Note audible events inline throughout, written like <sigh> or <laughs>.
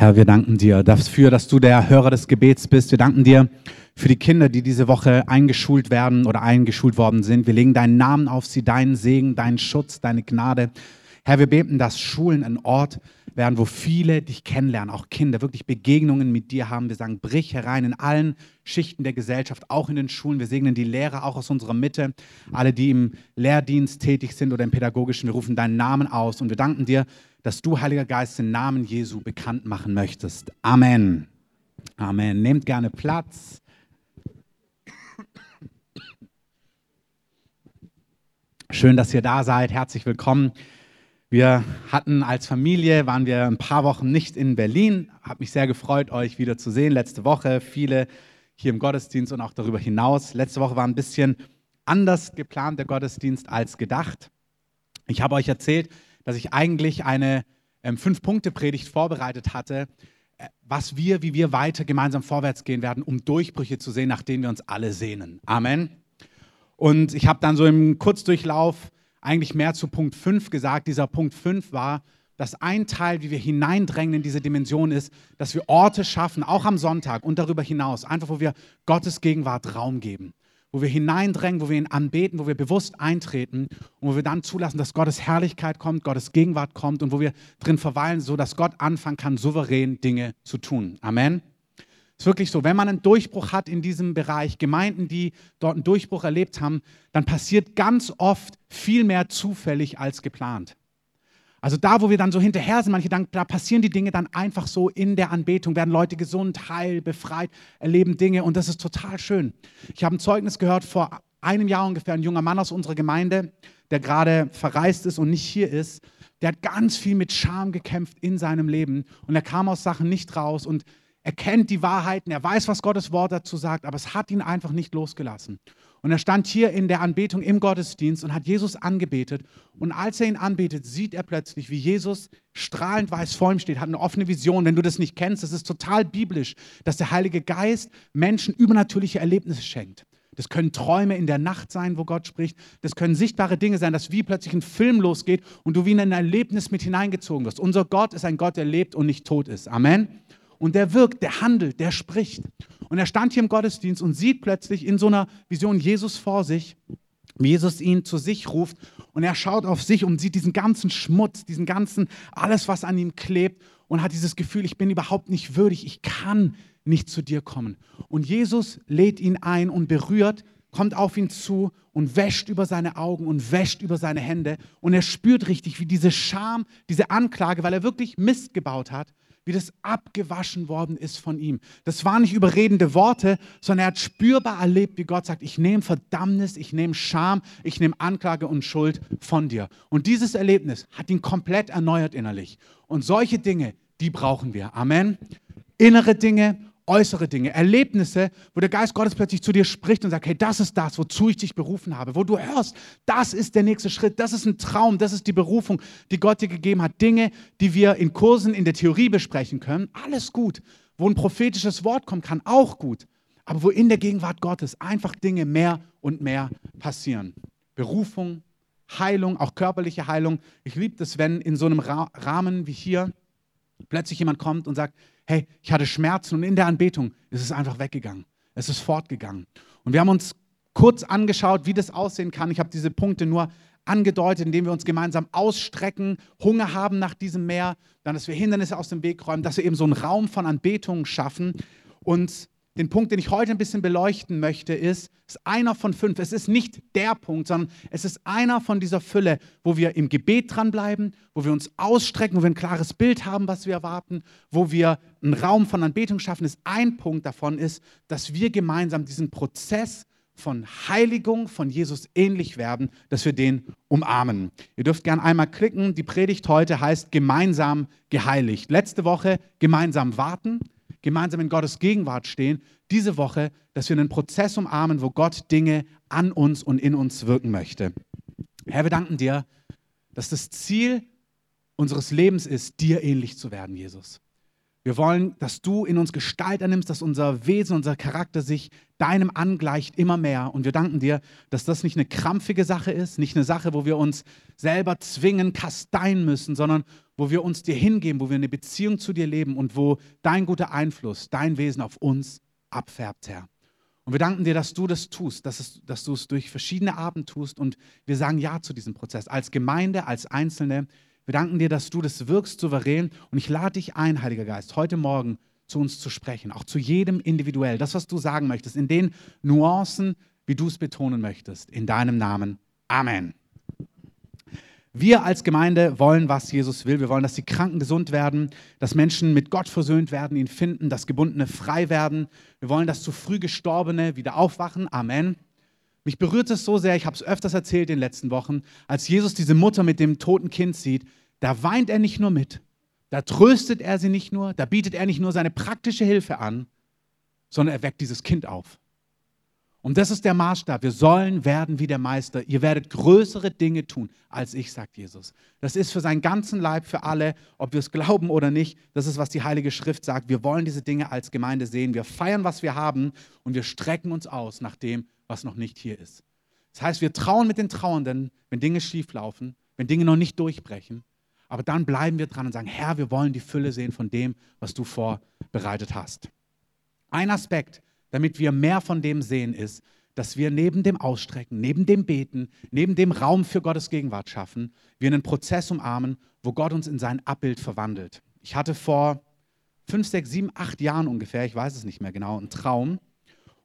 Herr, wir danken dir dafür, dass du der Hörer des Gebets bist. Wir danken dir für die Kinder, die diese Woche eingeschult werden oder eingeschult worden sind. Wir legen deinen Namen auf sie, deinen Segen, deinen Schutz, deine Gnade. Herr, wir beten, dass Schulen ein Ort werden, wo viele dich kennenlernen, auch Kinder, wirklich Begegnungen mit dir haben. Wir sagen, brich herein in allen Schichten der Gesellschaft, auch in den Schulen. Wir segnen die Lehrer auch aus unserer Mitte, alle, die im Lehrdienst tätig sind oder im pädagogischen. Wir rufen deinen Namen aus und wir danken dir, dass du, Heiliger Geist, den Namen Jesu bekannt machen möchtest. Amen. Amen. Nehmt gerne Platz. Schön, dass ihr da seid. Herzlich willkommen. Wir hatten als Familie, waren wir ein paar Wochen nicht in Berlin. Hat mich sehr gefreut, euch wieder zu sehen. Letzte Woche viele hier im Gottesdienst und auch darüber hinaus. Letzte Woche war ein bisschen anders geplant der Gottesdienst als gedacht. Ich habe euch erzählt, dass ich eigentlich eine ähm, Fünf-Punkte-Predigt vorbereitet hatte, äh, was wir, wie wir weiter gemeinsam vorwärts gehen werden, um Durchbrüche zu sehen, nach denen wir uns alle sehnen. Amen. Und ich habe dann so im Kurzdurchlauf eigentlich mehr zu Punkt 5 gesagt. Dieser Punkt 5 war, dass ein Teil, wie wir hineindrängen in diese Dimension ist, dass wir Orte schaffen, auch am Sonntag und darüber hinaus, einfach wo wir Gottes Gegenwart Raum geben wo wir hineindrängen, wo wir ihn anbeten, wo wir bewusst eintreten und wo wir dann zulassen, dass Gottes Herrlichkeit kommt, Gottes Gegenwart kommt und wo wir drin verweilen, sodass Gott anfangen kann, souverän Dinge zu tun. Amen. Ist wirklich so, wenn man einen Durchbruch hat in diesem Bereich, Gemeinden, die dort einen Durchbruch erlebt haben, dann passiert ganz oft viel mehr zufällig als geplant. Also da, wo wir dann so hinterher sind, manche denken, da passieren die Dinge dann einfach so in der Anbetung, werden Leute gesund, heil, befreit, erleben Dinge und das ist total schön. Ich habe ein Zeugnis gehört vor einem Jahr ungefähr, ein junger Mann aus unserer Gemeinde, der gerade verreist ist und nicht hier ist, der hat ganz viel mit Scham gekämpft in seinem Leben und er kam aus Sachen nicht raus und er kennt die Wahrheiten, er weiß, was Gottes Wort dazu sagt, aber es hat ihn einfach nicht losgelassen. Und er stand hier in der Anbetung im Gottesdienst und hat Jesus angebetet. Und als er ihn anbetet, sieht er plötzlich, wie Jesus strahlend weiß vor ihm steht, hat eine offene Vision. Wenn du das nicht kennst, das ist total biblisch, dass der Heilige Geist Menschen übernatürliche Erlebnisse schenkt. Das können Träume in der Nacht sein, wo Gott spricht. Das können sichtbare Dinge sein, dass wie plötzlich ein Film losgeht und du wie in ein Erlebnis mit hineingezogen wirst. Unser Gott ist ein Gott, der lebt und nicht tot ist. Amen. Und der wirkt, der handelt, der spricht. Und er stand hier im Gottesdienst und sieht plötzlich in so einer Vision Jesus vor sich, wie Jesus ihn zu sich ruft. Und er schaut auf sich und sieht diesen ganzen Schmutz, diesen ganzen, alles, was an ihm klebt. Und hat dieses Gefühl, ich bin überhaupt nicht würdig, ich kann nicht zu dir kommen. Und Jesus lädt ihn ein und berührt, kommt auf ihn zu und wäscht über seine Augen und wäscht über seine Hände. Und er spürt richtig, wie diese Scham, diese Anklage, weil er wirklich Mist gebaut hat, wie das abgewaschen worden ist von ihm. Das waren nicht überredende Worte, sondern er hat spürbar erlebt, wie Gott sagt, ich nehme Verdammnis, ich nehme Scham, ich nehme Anklage und Schuld von dir. Und dieses Erlebnis hat ihn komplett erneuert innerlich. Und solche Dinge, die brauchen wir. Amen. Innere Dinge äußere Dinge, Erlebnisse, wo der Geist Gottes plötzlich zu dir spricht und sagt, hey, das ist das, wozu ich dich berufen habe, wo du hörst, das ist der nächste Schritt, das ist ein Traum, das ist die Berufung, die Gott dir gegeben hat. Dinge, die wir in Kursen in der Theorie besprechen können, alles gut. Wo ein prophetisches Wort kommen kann, auch gut. Aber wo in der Gegenwart Gottes einfach Dinge mehr und mehr passieren. Berufung, Heilung, auch körperliche Heilung. Ich liebe das, wenn in so einem Rahmen wie hier plötzlich jemand kommt und sagt, hey, ich hatte Schmerzen und in der Anbetung ist es einfach weggegangen. Es ist fortgegangen. Und wir haben uns kurz angeschaut, wie das aussehen kann. Ich habe diese Punkte nur angedeutet, indem wir uns gemeinsam ausstrecken, Hunger haben nach diesem Meer, dann, dass wir Hindernisse aus dem Weg räumen, dass wir eben so einen Raum von Anbetung schaffen und den Punkt, den ich heute ein bisschen beleuchten möchte, ist, ist einer von fünf. Es ist nicht der Punkt, sondern es ist einer von dieser Fülle, wo wir im Gebet dranbleiben, wo wir uns ausstrecken, wo wir ein klares Bild haben, was wir erwarten, wo wir einen Raum von Anbetung schaffen. Ist ein Punkt davon ist, dass wir gemeinsam diesen Prozess von Heiligung von Jesus ähnlich werden, dass wir den umarmen. Ihr dürft gerne einmal klicken. Die Predigt heute heißt gemeinsam geheiligt. Letzte Woche gemeinsam warten gemeinsam in Gottes Gegenwart stehen, diese Woche, dass wir einen Prozess umarmen, wo Gott Dinge an uns und in uns wirken möchte. Herr, wir danken dir, dass das Ziel unseres Lebens ist, dir ähnlich zu werden, Jesus. Wir wollen, dass du in uns Gestalt annimmst, dass unser Wesen, unser Charakter sich deinem angleicht immer mehr. Und wir danken dir, dass das nicht eine krampfige Sache ist, nicht eine Sache, wo wir uns selber zwingen, kasteien müssen, sondern wo wir uns dir hingeben, wo wir eine Beziehung zu dir leben und wo dein guter Einfluss, dein Wesen auf uns abfärbt, Herr. Und wir danken dir, dass du das tust, dass, es, dass du es durch verschiedene Arten tust. Und wir sagen Ja zu diesem Prozess, als Gemeinde, als Einzelne. Wir danken dir, dass du das wirkst souverän. Und ich lade dich ein, Heiliger Geist, heute Morgen zu uns zu sprechen, auch zu jedem individuell. Das, was du sagen möchtest, in den Nuancen, wie du es betonen möchtest. In deinem Namen. Amen. Wir als Gemeinde wollen, was Jesus will. Wir wollen, dass die Kranken gesund werden, dass Menschen mit Gott versöhnt werden, ihn finden, dass Gebundene frei werden. Wir wollen, dass zu früh Gestorbene wieder aufwachen. Amen. Mich berührt es so sehr, ich habe es öfters erzählt in den letzten Wochen, als Jesus diese Mutter mit dem toten Kind sieht, da weint er nicht nur mit, da tröstet er sie nicht nur, da bietet er nicht nur seine praktische Hilfe an, sondern er weckt dieses Kind auf. Und das ist der Maßstab. Wir sollen werden wie der Meister. Ihr werdet größere Dinge tun als ich, sagt Jesus. Das ist für seinen ganzen Leib, für alle, ob wir es glauben oder nicht. Das ist, was die Heilige Schrift sagt. Wir wollen diese Dinge als Gemeinde sehen. Wir feiern, was wir haben und wir strecken uns aus nach dem, was noch nicht hier ist. Das heißt, wir trauen mit den Trauernden, wenn Dinge schieflaufen, wenn Dinge noch nicht durchbrechen. Aber dann bleiben wir dran und sagen, Herr, wir wollen die Fülle sehen von dem, was du vorbereitet hast. Ein Aspekt, damit wir mehr von dem sehen, ist, dass wir neben dem Ausstrecken, neben dem Beten, neben dem Raum für Gottes Gegenwart schaffen, wir einen Prozess umarmen, wo Gott uns in sein Abbild verwandelt. Ich hatte vor fünf, sechs, sieben, acht Jahren ungefähr, ich weiß es nicht mehr genau, einen Traum,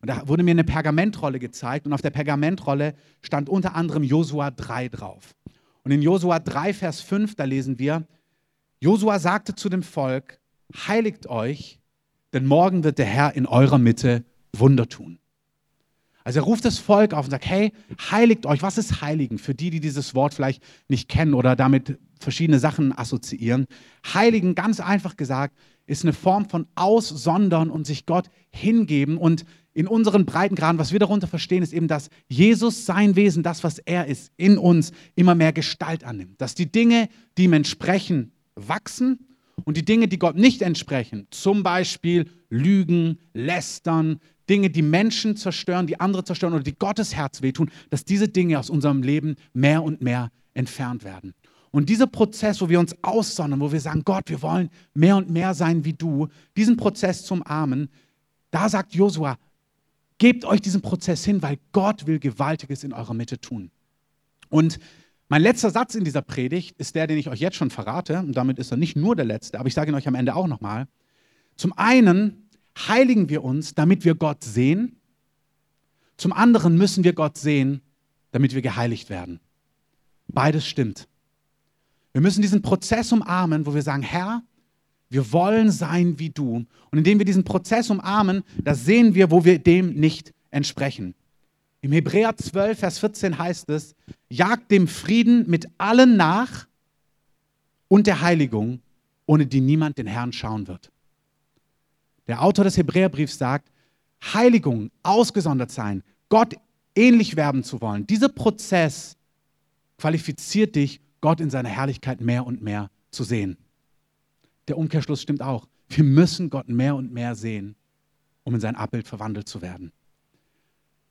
und da wurde mir eine Pergamentrolle gezeigt und auf der Pergamentrolle stand unter anderem Josua 3 drauf. Und in Josua 3, Vers 5, da lesen wir, Josua sagte zu dem Volk, heiligt euch, denn morgen wird der Herr in eurer Mitte Wunder tun. Also er ruft das Volk auf und sagt, hey, heiligt euch. Was ist Heiligen? Für die, die dieses Wort vielleicht nicht kennen oder damit verschiedene Sachen assoziieren. Heiligen, ganz einfach gesagt, ist eine Form von Aussondern und sich Gott hingeben und in unseren Breitengraden, was wir darunter verstehen, ist eben, dass Jesus sein Wesen, das, was er ist, in uns immer mehr Gestalt annimmt. Dass die Dinge, die ihm entsprechen, wachsen und die Dinge, die Gott nicht entsprechen, zum Beispiel Lügen, Lästern, Dinge, die Menschen zerstören, die andere zerstören oder die Gottes Herz wehtun, dass diese Dinge aus unserem Leben mehr und mehr entfernt werden. Und dieser Prozess, wo wir uns aussondern, wo wir sagen, Gott, wir wollen mehr und mehr sein wie du, diesen Prozess zum Armen, da sagt Josua, Gebt euch diesen Prozess hin, weil Gott will Gewaltiges in eurer Mitte tun. Und mein letzter Satz in dieser Predigt ist der, den ich euch jetzt schon verrate. Und damit ist er nicht nur der letzte, aber ich sage ihn euch am Ende auch nochmal. Zum einen heiligen wir uns, damit wir Gott sehen. Zum anderen müssen wir Gott sehen, damit wir geheiligt werden. Beides stimmt. Wir müssen diesen Prozess umarmen, wo wir sagen, Herr, wir wollen sein wie du. Und indem wir diesen Prozess umarmen, da sehen wir, wo wir dem nicht entsprechen. Im Hebräer 12, Vers 14 heißt es, jagt dem Frieden mit allen nach und der Heiligung, ohne die niemand den Herrn schauen wird. Der Autor des Hebräerbriefs sagt, Heiligung, ausgesondert sein, Gott ähnlich werden zu wollen. Dieser Prozess qualifiziert dich, Gott in seiner Herrlichkeit mehr und mehr zu sehen der Umkehrschluss stimmt auch. Wir müssen Gott mehr und mehr sehen, um in sein Abbild verwandelt zu werden.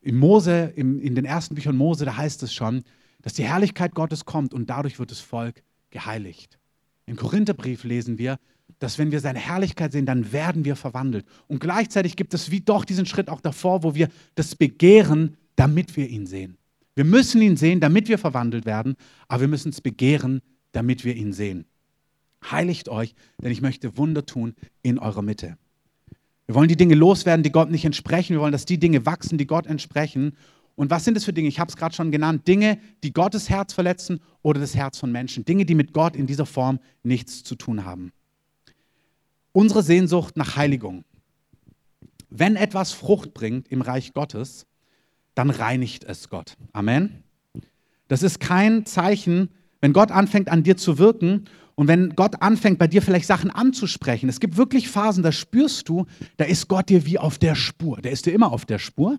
In Mose, in, in den ersten Büchern Mose, da heißt es schon, dass die Herrlichkeit Gottes kommt und dadurch wird das Volk geheiligt. Im Korintherbrief lesen wir, dass wenn wir seine Herrlichkeit sehen, dann werden wir verwandelt. Und gleichzeitig gibt es wie doch diesen Schritt auch davor, wo wir das begehren, damit wir ihn sehen. Wir müssen ihn sehen, damit wir verwandelt werden, aber wir müssen es begehren, damit wir ihn sehen. Heiligt euch, denn ich möchte Wunder tun in eurer Mitte. Wir wollen die Dinge loswerden, die Gott nicht entsprechen. Wir wollen, dass die Dinge wachsen, die Gott entsprechen. Und was sind es für Dinge? Ich habe es gerade schon genannt. Dinge, die Gottes Herz verletzen oder das Herz von Menschen. Dinge, die mit Gott in dieser Form nichts zu tun haben. Unsere Sehnsucht nach Heiligung. Wenn etwas Frucht bringt im Reich Gottes, dann reinigt es Gott. Amen. Das ist kein Zeichen, wenn Gott anfängt an dir zu wirken und wenn Gott anfängt, bei dir vielleicht Sachen anzusprechen, es gibt wirklich Phasen, da spürst du, da ist Gott dir wie auf der Spur. Der ist dir immer auf der Spur.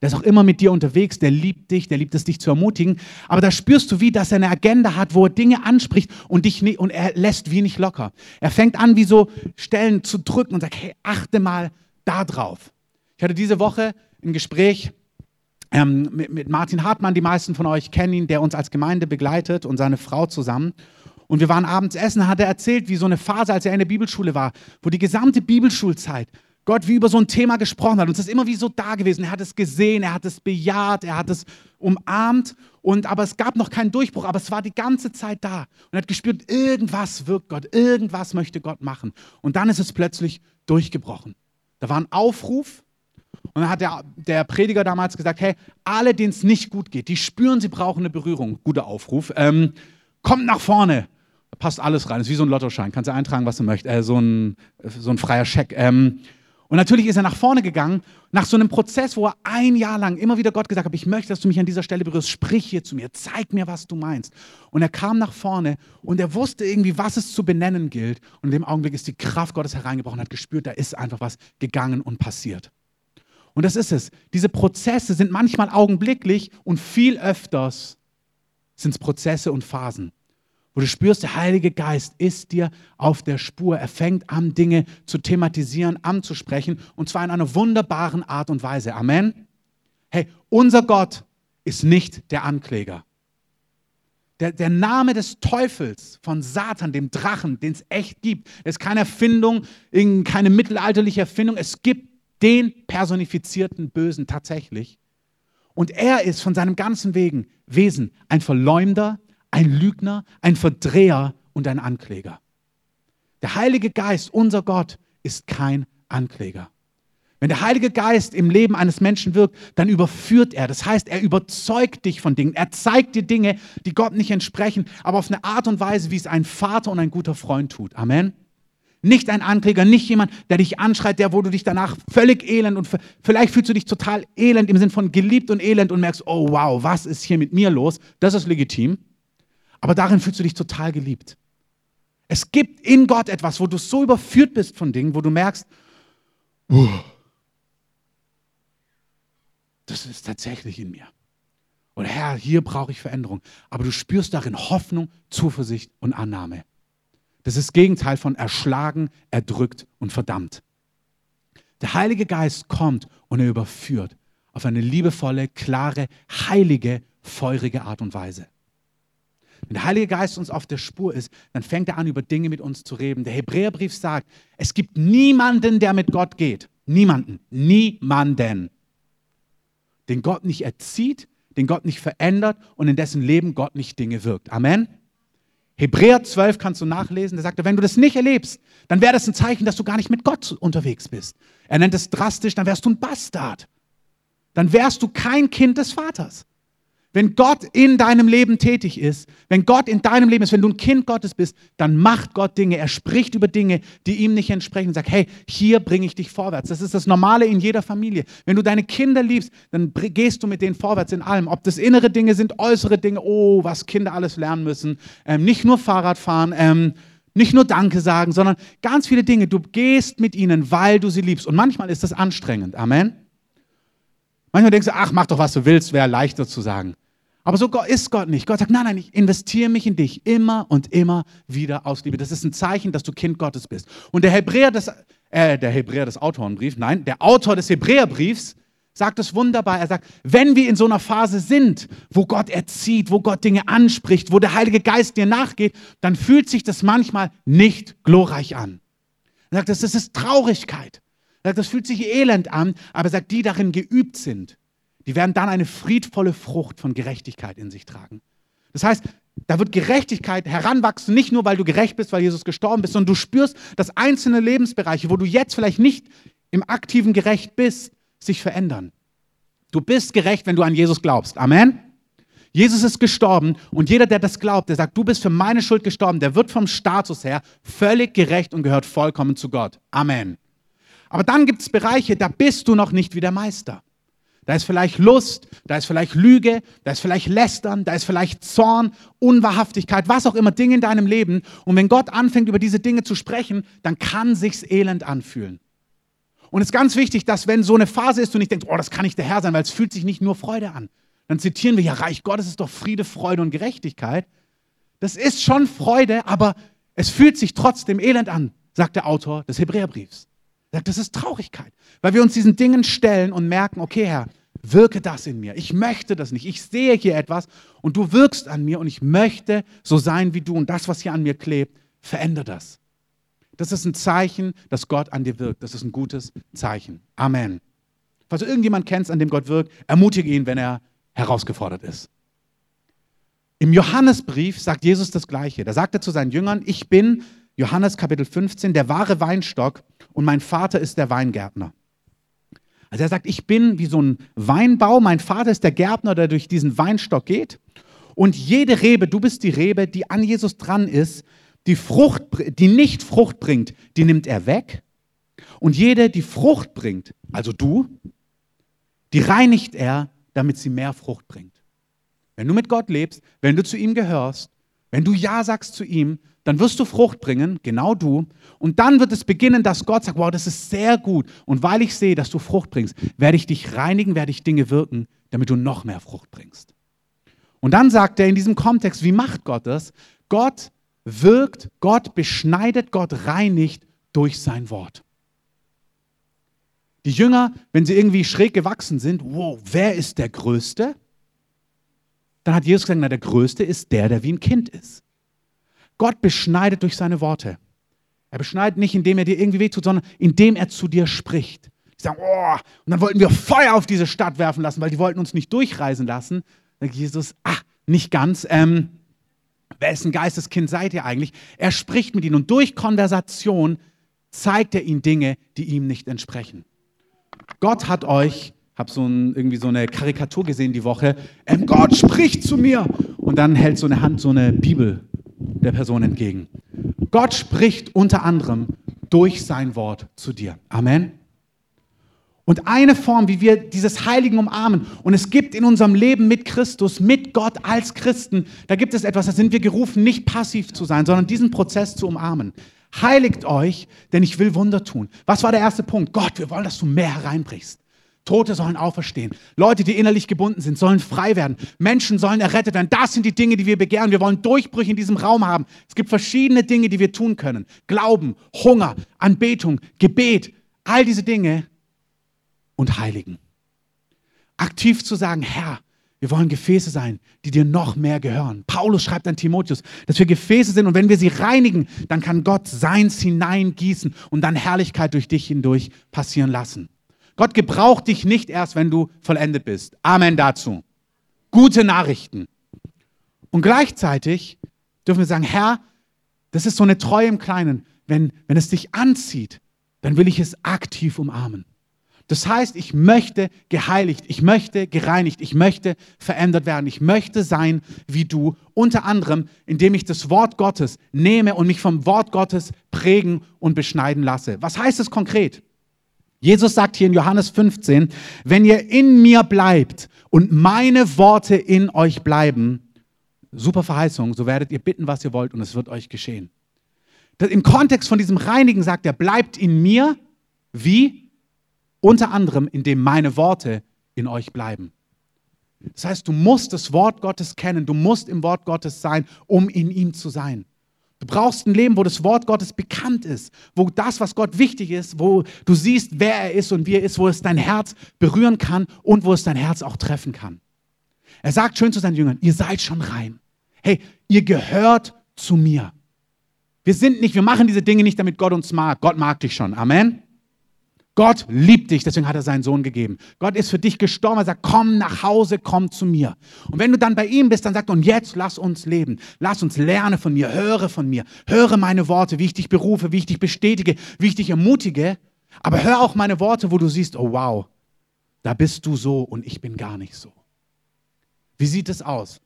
der ist auch immer mit dir unterwegs, der liebt dich, der liebt es, dich zu ermutigen. Aber da spürst du wie, dass er eine Agenda hat, wo er Dinge anspricht und, dich nicht, und er lässt wie nicht locker. Er fängt an, wie so Stellen zu drücken und sagt, hey, achte mal da drauf. Ich hatte diese Woche ein Gespräch ähm, mit, mit Martin Hartmann, die meisten von euch kennen ihn, der uns als Gemeinde begleitet und seine Frau zusammen. Und wir waren abends essen, hat er erzählt, wie so eine Phase, als er in der Bibelschule war, wo die gesamte Bibelschulzeit Gott wie über so ein Thema gesprochen hat. Und es ist immer wie so da gewesen. Er hat es gesehen, er hat es bejaht, er hat es umarmt. Und, aber es gab noch keinen Durchbruch, aber es war die ganze Zeit da. Und er hat gespürt, irgendwas wirkt Gott, irgendwas möchte Gott machen. Und dann ist es plötzlich durchgebrochen. Da war ein Aufruf. Und dann hat der, der Prediger damals gesagt, hey, alle, denen es nicht gut geht, die spüren, sie brauchen eine Berührung. Guter Aufruf. Ähm, kommt nach vorne. Da passt alles rein. Das ist wie so ein Lottoschein. Kannst du eintragen, was du möchtest. Äh, so, ein, so ein freier Scheck. Ähm, und natürlich ist er nach vorne gegangen, nach so einem Prozess, wo er ein Jahr lang immer wieder Gott gesagt hat, ich möchte, dass du mich an dieser Stelle berührst, sprich hier zu mir, zeig mir, was du meinst. Und er kam nach vorne und er wusste irgendwie, was es zu benennen gilt. Und in dem Augenblick ist die Kraft Gottes hereingebrochen, hat gespürt, da ist einfach was gegangen und passiert. Und das ist es. Diese Prozesse sind manchmal augenblicklich und viel öfters sind es Prozesse und Phasen wo du spürst, der Heilige Geist ist dir auf der Spur. Er fängt an, Dinge zu thematisieren, anzusprechen, und zwar in einer wunderbaren Art und Weise. Amen. Hey, unser Gott ist nicht der Ankläger. Der, der Name des Teufels von Satan, dem Drachen, den es echt gibt, ist keine Erfindung, keine mittelalterliche Erfindung. Es gibt den personifizierten Bösen tatsächlich. Und er ist von seinem ganzen Wegen, Wesen ein Verleumder, ein Lügner, ein Verdreher und ein Ankläger. Der Heilige Geist, unser Gott, ist kein Ankläger. Wenn der Heilige Geist im Leben eines Menschen wirkt, dann überführt er. Das heißt, er überzeugt dich von Dingen. Er zeigt dir Dinge, die Gott nicht entsprechen, aber auf eine Art und Weise, wie es ein Vater und ein guter Freund tut. Amen. Nicht ein Ankläger, nicht jemand, der dich anschreit, der, wo du dich danach völlig elend und vielleicht fühlst du dich total elend im Sinn von geliebt und elend und merkst, oh wow, was ist hier mit mir los? Das ist legitim. Aber darin fühlst du dich total geliebt. Es gibt in Gott etwas, wo du so überführt bist von Dingen, wo du merkst, uh, das ist tatsächlich in mir. Oder Herr, hier brauche ich Veränderung. Aber du spürst darin Hoffnung, Zuversicht und Annahme. Das ist das Gegenteil von erschlagen, erdrückt und verdammt. Der Heilige Geist kommt und er überführt auf eine liebevolle, klare, heilige, feurige Art und Weise. Wenn der Heilige Geist uns auf der Spur ist, dann fängt er an, über Dinge mit uns zu reden. Der Hebräerbrief sagt, es gibt niemanden, der mit Gott geht. Niemanden. Niemanden. Den Gott nicht erzieht, den Gott nicht verändert und in dessen Leben Gott nicht Dinge wirkt. Amen. Hebräer 12 kannst du nachlesen. Der sagt, wenn du das nicht erlebst, dann wäre das ein Zeichen, dass du gar nicht mit Gott unterwegs bist. Er nennt es drastisch, dann wärst du ein Bastard. Dann wärst du kein Kind des Vaters. Wenn Gott in deinem Leben tätig ist, wenn Gott in deinem Leben ist, wenn du ein Kind Gottes bist, dann macht Gott Dinge. Er spricht über Dinge, die ihm nicht entsprechen und sagt, hey, hier bringe ich dich vorwärts. Das ist das Normale in jeder Familie. Wenn du deine Kinder liebst, dann gehst du mit denen vorwärts in allem. Ob das innere Dinge sind, äußere Dinge, oh, was Kinder alles lernen müssen. Ähm, nicht nur Fahrrad fahren, ähm, nicht nur Danke sagen, sondern ganz viele Dinge. Du gehst mit ihnen, weil du sie liebst. Und manchmal ist das anstrengend. Amen. Manchmal denkst du, ach, mach doch, was du willst, wäre leichter zu sagen. Aber so ist Gott nicht. Gott sagt, nein, nein, ich investiere mich in dich immer und immer wieder aus Liebe. Das ist ein Zeichen, dass du Kind Gottes bist. Und der Hebräer des, äh, der Hebräer des Autorenbriefs, nein, der Autor des Hebräerbriefs sagt es wunderbar. Er sagt, wenn wir in so einer Phase sind, wo Gott erzieht, wo Gott Dinge anspricht, wo der Heilige Geist dir nachgeht, dann fühlt sich das manchmal nicht glorreich an. Er sagt, das ist Traurigkeit. Er sagt, das fühlt sich elend an, aber er sagt, die darin geübt sind, die werden dann eine friedvolle Frucht von Gerechtigkeit in sich tragen. Das heißt, da wird Gerechtigkeit heranwachsen, nicht nur, weil du gerecht bist, weil Jesus gestorben bist, sondern du spürst, dass einzelne Lebensbereiche, wo du jetzt vielleicht nicht im aktiven gerecht bist, sich verändern. Du bist gerecht, wenn du an Jesus glaubst. Amen. Jesus ist gestorben und jeder, der das glaubt, der sagt, du bist für meine Schuld gestorben, der wird vom Status her völlig gerecht und gehört vollkommen zu Gott. Amen. Aber dann gibt es Bereiche, da bist du noch nicht wie der Meister. Da ist vielleicht Lust, da ist vielleicht Lüge, da ist vielleicht Lästern, da ist vielleicht Zorn, Unwahrhaftigkeit, was auch immer, Dinge in deinem Leben. Und wenn Gott anfängt, über diese Dinge zu sprechen, dann kann sich's elend anfühlen. Und es ist ganz wichtig, dass wenn so eine Phase ist, du nicht denkst, oh, das kann nicht der Herr sein, weil es fühlt sich nicht nur Freude an. Dann zitieren wir ja, Reich Gottes ist doch Friede, Freude und Gerechtigkeit. Das ist schon Freude, aber es fühlt sich trotzdem elend an, sagt der Autor des Hebräerbriefs. Sagt, das ist Traurigkeit, weil wir uns diesen Dingen stellen und merken, okay, Herr, wirke das in mir. Ich möchte das nicht. Ich sehe hier etwas und du wirkst an mir und ich möchte so sein wie du und das, was hier an mir klebt, verändere das. Das ist ein Zeichen, dass Gott an dir wirkt. Das ist ein gutes Zeichen. Amen. Falls du irgendjemand kennst, an dem Gott wirkt, ermutige ihn, wenn er herausgefordert ist. Im Johannesbrief sagt Jesus das Gleiche. Da sagt er zu seinen Jüngern, ich bin, Johannes Kapitel 15, der wahre Weinstock und mein Vater ist der Weingärtner. Also er sagt, ich bin wie so ein Weinbau, mein Vater ist der Gärtner, der durch diesen Weinstock geht. Und jede Rebe, du bist die Rebe, die an Jesus dran ist, die, Frucht, die nicht Frucht bringt, die nimmt er weg. Und jede, die Frucht bringt, also du, die reinigt er, damit sie mehr Frucht bringt. Wenn du mit Gott lebst, wenn du zu ihm gehörst, wenn du Ja sagst zu ihm, dann wirst du Frucht bringen, genau du. Und dann wird es beginnen, dass Gott sagt, wow, das ist sehr gut. Und weil ich sehe, dass du Frucht bringst, werde ich dich reinigen, werde ich Dinge wirken, damit du noch mehr Frucht bringst. Und dann sagt er in diesem Kontext, wie macht Gott das? Gott wirkt, Gott beschneidet, Gott reinigt durch sein Wort. Die Jünger, wenn sie irgendwie schräg gewachsen sind, wow, wer ist der Größte? Dann hat Jesus gesagt, na, der Größte ist der, der wie ein Kind ist. Gott beschneidet durch seine Worte. Er beschneidet nicht, indem er dir irgendwie wehtut, sondern indem er zu dir spricht. Die sagen, oh, und dann wollten wir Feuer auf diese Stadt werfen lassen, weil die wollten uns nicht durchreisen lassen. Dann sagt Jesus, ach, nicht ganz. Ähm, Wessen Geisteskind seid ihr eigentlich? Er spricht mit ihnen und durch Konversation zeigt er ihnen Dinge, die ihm nicht entsprechen. Gott hat euch, habe so ein, irgendwie so eine Karikatur gesehen die Woche, ähm, Gott spricht zu mir und dann hält so eine Hand so eine Bibel der Person entgegen. Gott spricht unter anderem durch sein Wort zu dir. Amen. Und eine Form, wie wir dieses Heiligen umarmen, und es gibt in unserem Leben mit Christus, mit Gott als Christen, da gibt es etwas, da sind wir gerufen, nicht passiv zu sein, sondern diesen Prozess zu umarmen. Heiligt euch, denn ich will Wunder tun. Was war der erste Punkt? Gott, wir wollen, dass du mehr hereinbrichst. Tote sollen auferstehen. Leute, die innerlich gebunden sind, sollen frei werden. Menschen sollen errettet werden. Das sind die Dinge, die wir begehren. Wir wollen Durchbrüche in diesem Raum haben. Es gibt verschiedene Dinge, die wir tun können. Glauben, Hunger, Anbetung, Gebet, all diese Dinge und heiligen. Aktiv zu sagen, Herr, wir wollen Gefäße sein, die dir noch mehr gehören. Paulus schreibt an Timotheus, dass wir Gefäße sind und wenn wir sie reinigen, dann kann Gott seins hineingießen und dann Herrlichkeit durch dich hindurch passieren lassen. Gott gebraucht dich nicht erst, wenn du vollendet bist. Amen dazu. Gute Nachrichten. Und gleichzeitig dürfen wir sagen, Herr, das ist so eine Treue im Kleinen. Wenn, wenn es dich anzieht, dann will ich es aktiv umarmen. Das heißt, ich möchte geheiligt, ich möchte gereinigt, ich möchte verändert werden, ich möchte sein wie du, unter anderem, indem ich das Wort Gottes nehme und mich vom Wort Gottes prägen und beschneiden lasse. Was heißt es konkret? Jesus sagt hier in Johannes 15, wenn ihr in mir bleibt und meine Worte in euch bleiben, super Verheißung, so werdet ihr bitten, was ihr wollt und es wird euch geschehen. Im Kontext von diesem Reinigen sagt er, bleibt in mir wie unter anderem, indem meine Worte in euch bleiben. Das heißt, du musst das Wort Gottes kennen, du musst im Wort Gottes sein, um in ihm zu sein. Du brauchst ein Leben, wo das Wort Gottes bekannt ist, wo das, was Gott wichtig ist, wo du siehst, wer er ist und wie er ist, wo es dein Herz berühren kann und wo es dein Herz auch treffen kann. Er sagt schön zu seinen Jüngern, ihr seid schon rein. Hey, ihr gehört zu mir. Wir sind nicht, wir machen diese Dinge nicht, damit Gott uns mag. Gott mag dich schon. Amen. Gott liebt dich, deswegen hat er seinen Sohn gegeben. Gott ist für dich gestorben, er sagt, komm nach Hause, komm zu mir. Und wenn du dann bei ihm bist, dann sagt er, und jetzt lass uns leben. Lass uns lernen von mir, höre von mir, höre meine Worte, wie ich dich berufe, wie ich dich bestätige, wie ich dich ermutige. Aber hör auch meine Worte, wo du siehst, oh wow, da bist du so und ich bin gar nicht so. Wie sieht es aus?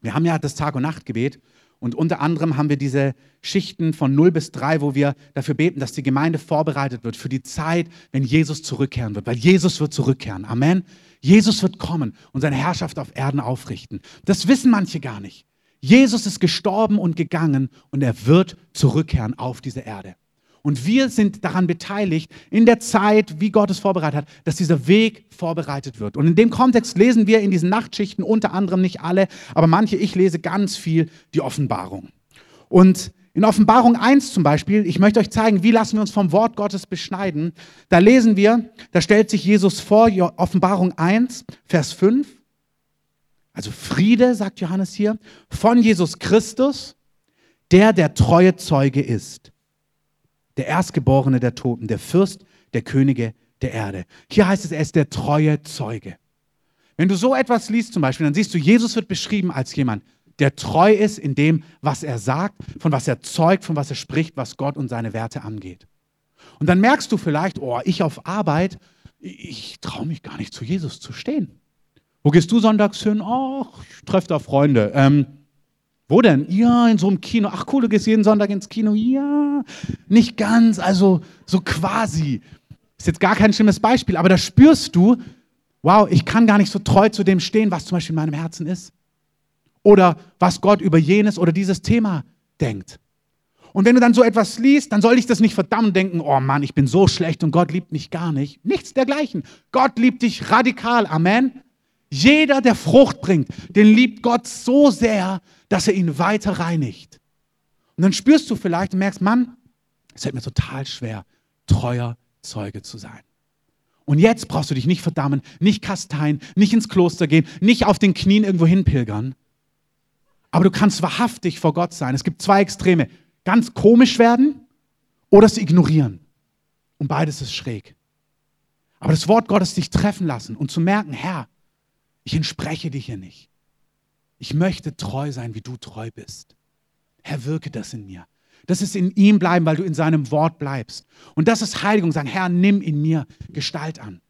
Wir haben ja das Tag- und Nachtgebet und unter anderem haben wir diese Schichten von 0 bis 3, wo wir dafür beten, dass die Gemeinde vorbereitet wird für die Zeit, wenn Jesus zurückkehren wird. Weil Jesus wird zurückkehren. Amen. Jesus wird kommen und seine Herrschaft auf Erden aufrichten. Das wissen manche gar nicht. Jesus ist gestorben und gegangen und er wird zurückkehren auf diese Erde. Und wir sind daran beteiligt, in der Zeit, wie Gott es vorbereitet hat, dass dieser Weg vorbereitet wird. Und in dem Kontext lesen wir in diesen Nachtschichten unter anderem nicht alle, aber manche, ich lese ganz viel die Offenbarung. Und in Offenbarung 1 zum Beispiel, ich möchte euch zeigen, wie lassen wir uns vom Wort Gottes beschneiden. Da lesen wir, da stellt sich Jesus vor, Offenbarung 1, Vers 5. Also Friede, sagt Johannes hier, von Jesus Christus, der der treue Zeuge ist. Der Erstgeborene der Toten, der Fürst der Könige der Erde. Hier heißt es, er ist der treue Zeuge. Wenn du so etwas liest zum Beispiel, dann siehst du, Jesus wird beschrieben als jemand, der treu ist in dem, was er sagt, von was er zeugt, von was er spricht, was Gott und seine Werte angeht. Und dann merkst du vielleicht, oh, ich auf Arbeit, ich traue mich gar nicht zu Jesus zu stehen. Wo gehst du sonntags hin? Ach, ich treffe da Freunde. Ähm, wo denn? Ja, in so einem Kino. Ach cool, du gehst jeden Sonntag ins Kino. Ja, nicht ganz, also so quasi. Ist jetzt gar kein schlimmes Beispiel, aber da spürst du, wow, ich kann gar nicht so treu zu dem stehen, was zum Beispiel in meinem Herzen ist oder was Gott über jenes oder dieses Thema denkt. Und wenn du dann so etwas liest, dann soll ich das nicht verdammt denken, oh Mann, ich bin so schlecht und Gott liebt mich gar nicht. Nichts dergleichen. Gott liebt dich radikal. Amen. Jeder, der Frucht bringt, den liebt Gott so sehr, dass er ihn weiter reinigt. Und dann spürst du vielleicht und merkst, Mann, es fällt mir total schwer, treuer Zeuge zu sein. Und jetzt brauchst du dich nicht verdammen, nicht kasteien, nicht ins Kloster gehen, nicht auf den Knien irgendwo hinpilgern, aber du kannst wahrhaftig vor Gott sein. Es gibt zwei Extreme. Ganz komisch werden oder es ignorieren. Und beides ist schräg. Aber das Wort Gottes dich treffen lassen und zu merken, Herr, ich entspreche dir hier nicht. Ich möchte treu sein, wie du treu bist. Herr, wirke das in mir. Das ist in ihm bleiben, weil du in seinem Wort bleibst. Und das ist Heiligung. Sagen, Herr, nimm in mir Gestalt an.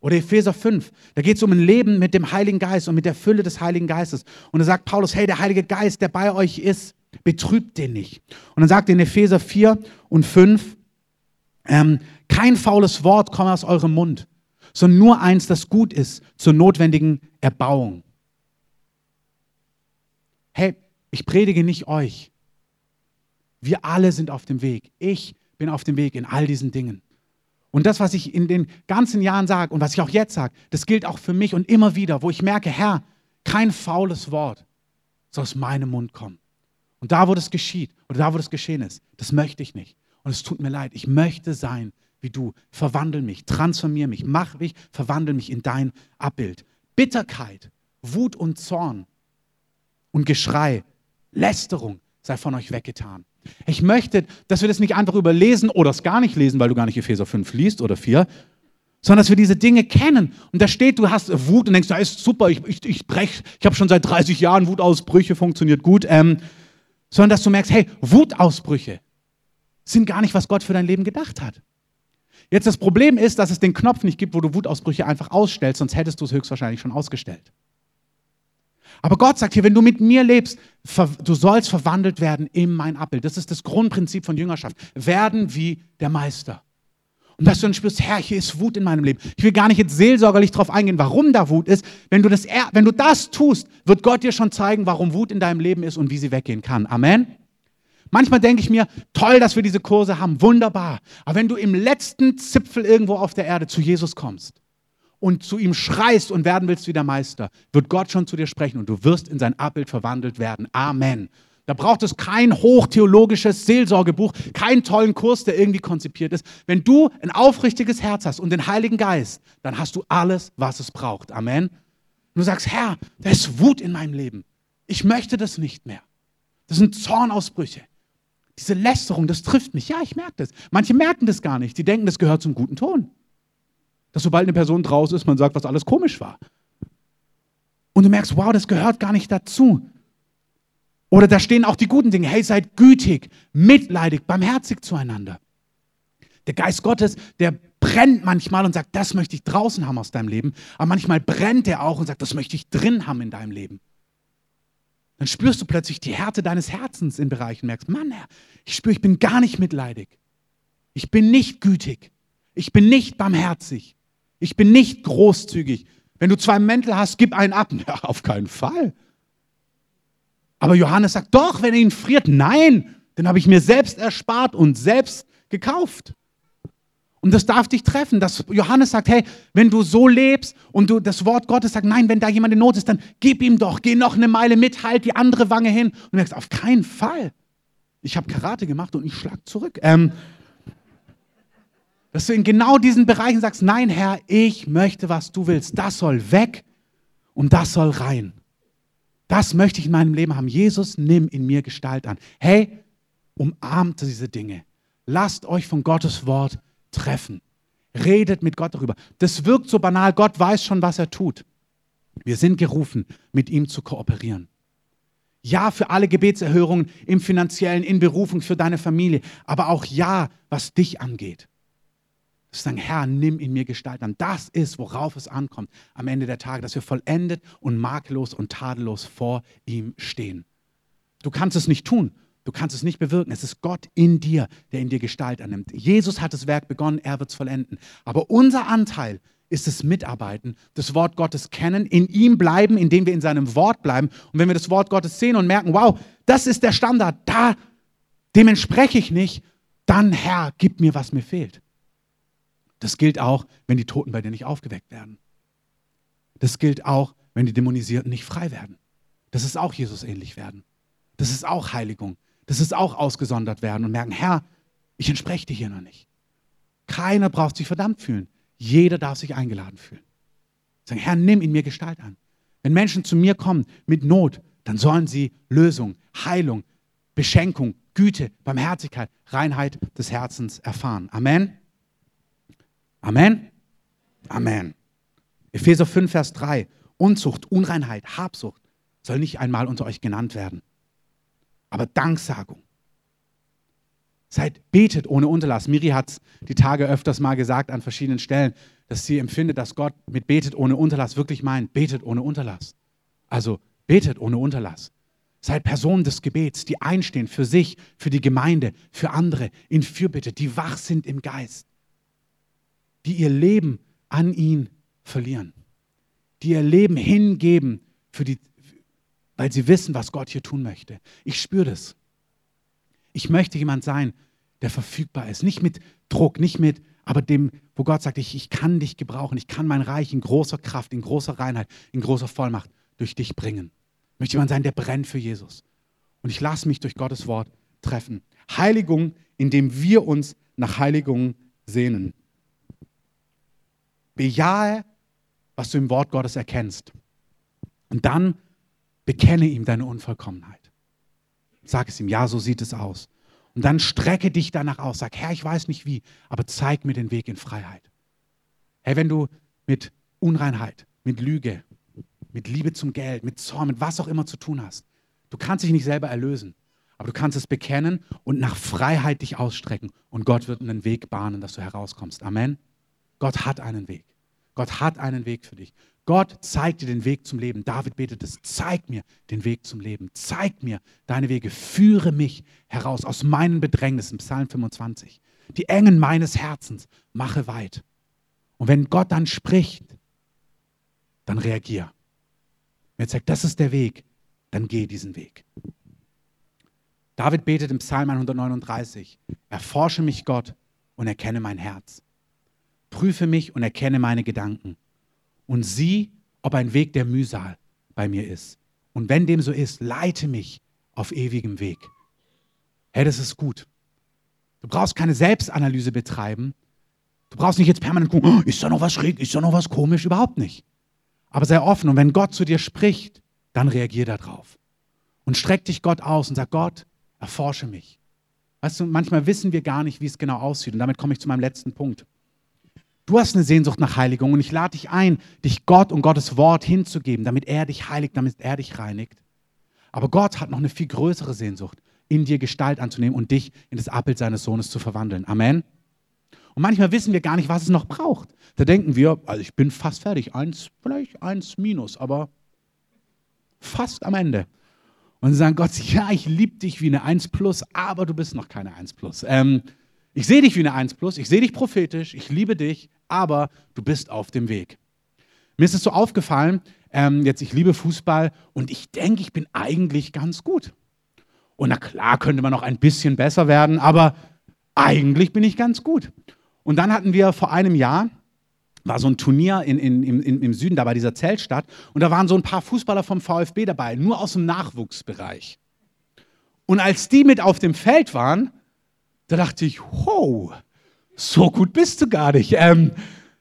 Oder Epheser 5, da geht es um ein Leben mit dem Heiligen Geist und mit der Fülle des Heiligen Geistes. Und da sagt Paulus, hey, der Heilige Geist, der bei euch ist, betrübt den nicht. Und dann sagt in Epheser 4 und 5, ähm, kein faules Wort komme aus eurem Mund, sondern nur eins, das gut ist zur notwendigen Erbauung. Hey, ich predige nicht euch. Wir alle sind auf dem Weg. Ich bin auf dem Weg in all diesen Dingen. Und das, was ich in den ganzen Jahren sage und was ich auch jetzt sage, das gilt auch für mich und immer wieder, wo ich merke, Herr, kein faules Wort soll aus meinem Mund kommen. Und da, wo das geschieht oder da, wo das geschehen ist, das möchte ich nicht. Und es tut mir leid. Ich möchte sein wie du. Verwandel mich, transformier mich, mach mich, verwandel mich in dein Abbild. Bitterkeit, Wut und Zorn und Geschrei, Lästerung sei von euch weggetan. Ich möchte, dass wir das nicht einfach überlesen oder es gar nicht lesen, weil du gar nicht Epheser 5 liest oder 4, sondern dass wir diese Dinge kennen. Und da steht, du hast Wut und denkst, da ist super, ich, ich, ich brech, ich habe schon seit 30 Jahren Wutausbrüche, funktioniert gut. Ähm, sondern dass du merkst, hey, Wutausbrüche sind gar nicht, was Gott für dein Leben gedacht hat. Jetzt das Problem ist, dass es den Knopf nicht gibt, wo du Wutausbrüche einfach ausstellst, sonst hättest du es höchstwahrscheinlich schon ausgestellt. Aber Gott sagt hier, wenn du mit mir lebst, du sollst verwandelt werden in mein Abbild. Das ist das Grundprinzip von Jüngerschaft. Werden wie der Meister. Und dass du dann spürst, Herr, hier ist Wut in meinem Leben. Ich will gar nicht jetzt seelsorgerlich darauf eingehen, warum da Wut ist. Wenn du, das, wenn du das tust, wird Gott dir schon zeigen, warum Wut in deinem Leben ist und wie sie weggehen kann. Amen. Manchmal denke ich mir, toll, dass wir diese Kurse haben, wunderbar. Aber wenn du im letzten Zipfel irgendwo auf der Erde zu Jesus kommst, und zu ihm schreist und werden willst wie der Meister, wird Gott schon zu dir sprechen und du wirst in sein Abbild verwandelt werden. Amen. Da braucht es kein hochtheologisches Seelsorgebuch, keinen tollen Kurs, der irgendwie konzipiert ist. Wenn du ein aufrichtiges Herz hast und den Heiligen Geist, dann hast du alles, was es braucht. Amen. Und du sagst, Herr, da ist Wut in meinem Leben. Ich möchte das nicht mehr. Das sind Zornausbrüche. Diese Lästerung, das trifft mich. Ja, ich merke das. Manche merken das gar nicht. Die denken, das gehört zum guten Ton. Dass sobald eine Person draußen ist, man sagt, was alles komisch war. Und du merkst, wow, das gehört gar nicht dazu. Oder da stehen auch die guten Dinge. Hey, seid gütig, mitleidig, barmherzig zueinander. Der Geist Gottes, der brennt manchmal und sagt, das möchte ich draußen haben aus deinem Leben. Aber manchmal brennt er auch und sagt, das möchte ich drin haben in deinem Leben. Dann spürst du plötzlich die Härte deines Herzens in Bereichen merkst, Mann, Herr, ich spüre, ich bin gar nicht mitleidig. Ich bin nicht gütig. Ich bin nicht barmherzig. Ich bin nicht großzügig. Wenn du zwei Mäntel hast, gib einen ab. <laughs> Ja, auf keinen Fall. Aber Johannes sagt, doch, wenn er ihn friert, nein, den habe ich mir selbst erspart und selbst gekauft. Und das darf dich treffen, dass Johannes sagt, hey, wenn du so lebst und du das Wort Gottes sagt, nein, wenn da jemand in Not ist, dann gib ihm doch, geh noch eine Meile mit, halt die andere Wange hin. Und du merkst, auf keinen Fall. Ich habe Karate gemacht und ich schlag zurück. Ähm, dass du in genau diesen Bereichen sagst, nein, Herr, ich möchte, was du willst. Das soll weg und das soll rein. Das möchte ich in meinem Leben haben. Jesus, nimm in mir Gestalt an. Hey, umarmt diese Dinge. Lasst euch von Gottes Wort treffen. Redet mit Gott darüber. Das wirkt so banal. Gott weiß schon, was er tut. Wir sind gerufen, mit ihm zu kooperieren. Ja für alle Gebetserhörungen im finanziellen, in Berufung für deine Familie, aber auch ja, was dich angeht. Sagen, Herr, nimm in mir Gestalt an. Das ist, worauf es ankommt am Ende der Tage, dass wir vollendet und makellos und tadellos vor ihm stehen. Du kannst es nicht tun. Du kannst es nicht bewirken. Es ist Gott in dir, der in dir Gestalt annimmt. Jesus hat das Werk begonnen, er wird es vollenden. Aber unser Anteil ist es Mitarbeiten, das Wort Gottes kennen, in ihm bleiben, indem wir in seinem Wort bleiben. Und wenn wir das Wort Gottes sehen und merken, wow, das ist der Standard, da, dem entspreche ich nicht, dann Herr, gib mir, was mir fehlt. Das gilt auch, wenn die Toten bei dir nicht aufgeweckt werden. Das gilt auch, wenn die Dämonisierten nicht frei werden. Das ist auch Jesus ähnlich werden. Das ist auch Heiligung. Das ist auch ausgesondert werden und merken, Herr, ich entspreche dir hier noch nicht. Keiner braucht sich verdammt fühlen. Jeder darf sich eingeladen fühlen. Sagen, Herr, nimm in mir Gestalt an. Wenn Menschen zu mir kommen mit Not, dann sollen sie Lösung, Heilung, Beschenkung, Güte, Barmherzigkeit, Reinheit des Herzens erfahren. Amen. Amen. Amen. Epheser 5, Vers 3. Unzucht, Unreinheit, Habsucht soll nicht einmal unter euch genannt werden. Aber Danksagung. Seid, betet ohne Unterlass. Miri hat es die Tage öfters mal gesagt an verschiedenen Stellen, dass sie empfindet, dass Gott mit betet ohne Unterlass wirklich meint, betet ohne Unterlass. Also betet ohne Unterlass. Seid Personen des Gebets, die einstehen für sich, für die Gemeinde, für andere, in Fürbitte, die wach sind im Geist die ihr Leben an ihn verlieren, die ihr Leben hingeben, für die, weil sie wissen, was Gott hier tun möchte. Ich spüre das. Ich möchte jemand sein, der verfügbar ist. Nicht mit Druck, nicht mit, aber dem, wo Gott sagt, ich, ich kann dich gebrauchen, ich kann mein Reich in großer Kraft, in großer Reinheit, in großer Vollmacht durch dich bringen. Ich möchte jemand sein, der brennt für Jesus. Und ich lasse mich durch Gottes Wort treffen. Heiligung, indem wir uns nach Heiligung sehnen. Bejahe, was du im Wort Gottes erkennst. Und dann bekenne ihm deine Unvollkommenheit. Sag es ihm, ja, so sieht es aus. Und dann strecke dich danach aus. Sag, Herr, ich weiß nicht wie, aber zeig mir den Weg in Freiheit. Herr, wenn du mit Unreinheit, mit Lüge, mit Liebe zum Geld, mit Zorn, mit was auch immer zu tun hast, du kannst dich nicht selber erlösen, aber du kannst es bekennen und nach Freiheit dich ausstrecken. Und Gott wird einen Weg bahnen, dass du herauskommst. Amen. Gott hat einen Weg. Gott hat einen Weg für dich. Gott zeigt dir den Weg zum Leben. David betet es, zeig mir den Weg zum Leben. Zeig mir deine Wege. Führe mich heraus aus meinen Bedrängnissen. Psalm 25. Die Engen meines Herzens mache weit. Und wenn Gott dann spricht, dann reagier. Wenn er sagt, das ist der Weg, dann geh diesen Weg. David betet im Psalm 139, erforsche mich Gott und erkenne mein Herz prüfe mich und erkenne meine Gedanken und sieh, ob ein Weg der Mühsal bei mir ist. Und wenn dem so ist, leite mich auf ewigem Weg. Hey, das ist gut. Du brauchst keine Selbstanalyse betreiben. Du brauchst nicht jetzt permanent gucken, oh, ist da noch was schräg, ist da noch was komisch, überhaupt nicht. Aber sei offen und wenn Gott zu dir spricht, dann reagier darauf. Und streck dich Gott aus und sag, Gott, erforsche mich. Weißt du, manchmal wissen wir gar nicht, wie es genau aussieht. Und damit komme ich zu meinem letzten Punkt. Du hast eine Sehnsucht nach Heiligung und ich lade dich ein, dich Gott und Gottes Wort hinzugeben, damit er dich heiligt, damit er dich reinigt. Aber Gott hat noch eine viel größere Sehnsucht, in dir Gestalt anzunehmen und dich in das Abbild seines Sohnes zu verwandeln. Amen. Und manchmal wissen wir gar nicht, was es noch braucht. Da denken wir, also ich bin fast fertig, eins, vielleicht eins minus, aber fast am Ende. Und sie sagen Gott, ja, ich liebe dich wie eine 1 plus, aber du bist noch keine 1 plus. Ähm, ich sehe dich wie eine 1 plus, ich sehe dich prophetisch, ich liebe dich, aber du bist auf dem Weg. Mir ist es so aufgefallen, ähm, jetzt ich liebe Fußball und ich denke, ich bin eigentlich ganz gut. Und na klar könnte man noch ein bisschen besser werden, aber eigentlich bin ich ganz gut. Und dann hatten wir vor einem Jahr, war so ein Turnier in, in, im, im Süden, da bei dieser Zeltstadt, und da waren so ein paar Fußballer vom VfB dabei, nur aus dem Nachwuchsbereich. Und als die mit auf dem Feld waren, da dachte ich, wow, so gut bist du gar nicht. Ähm,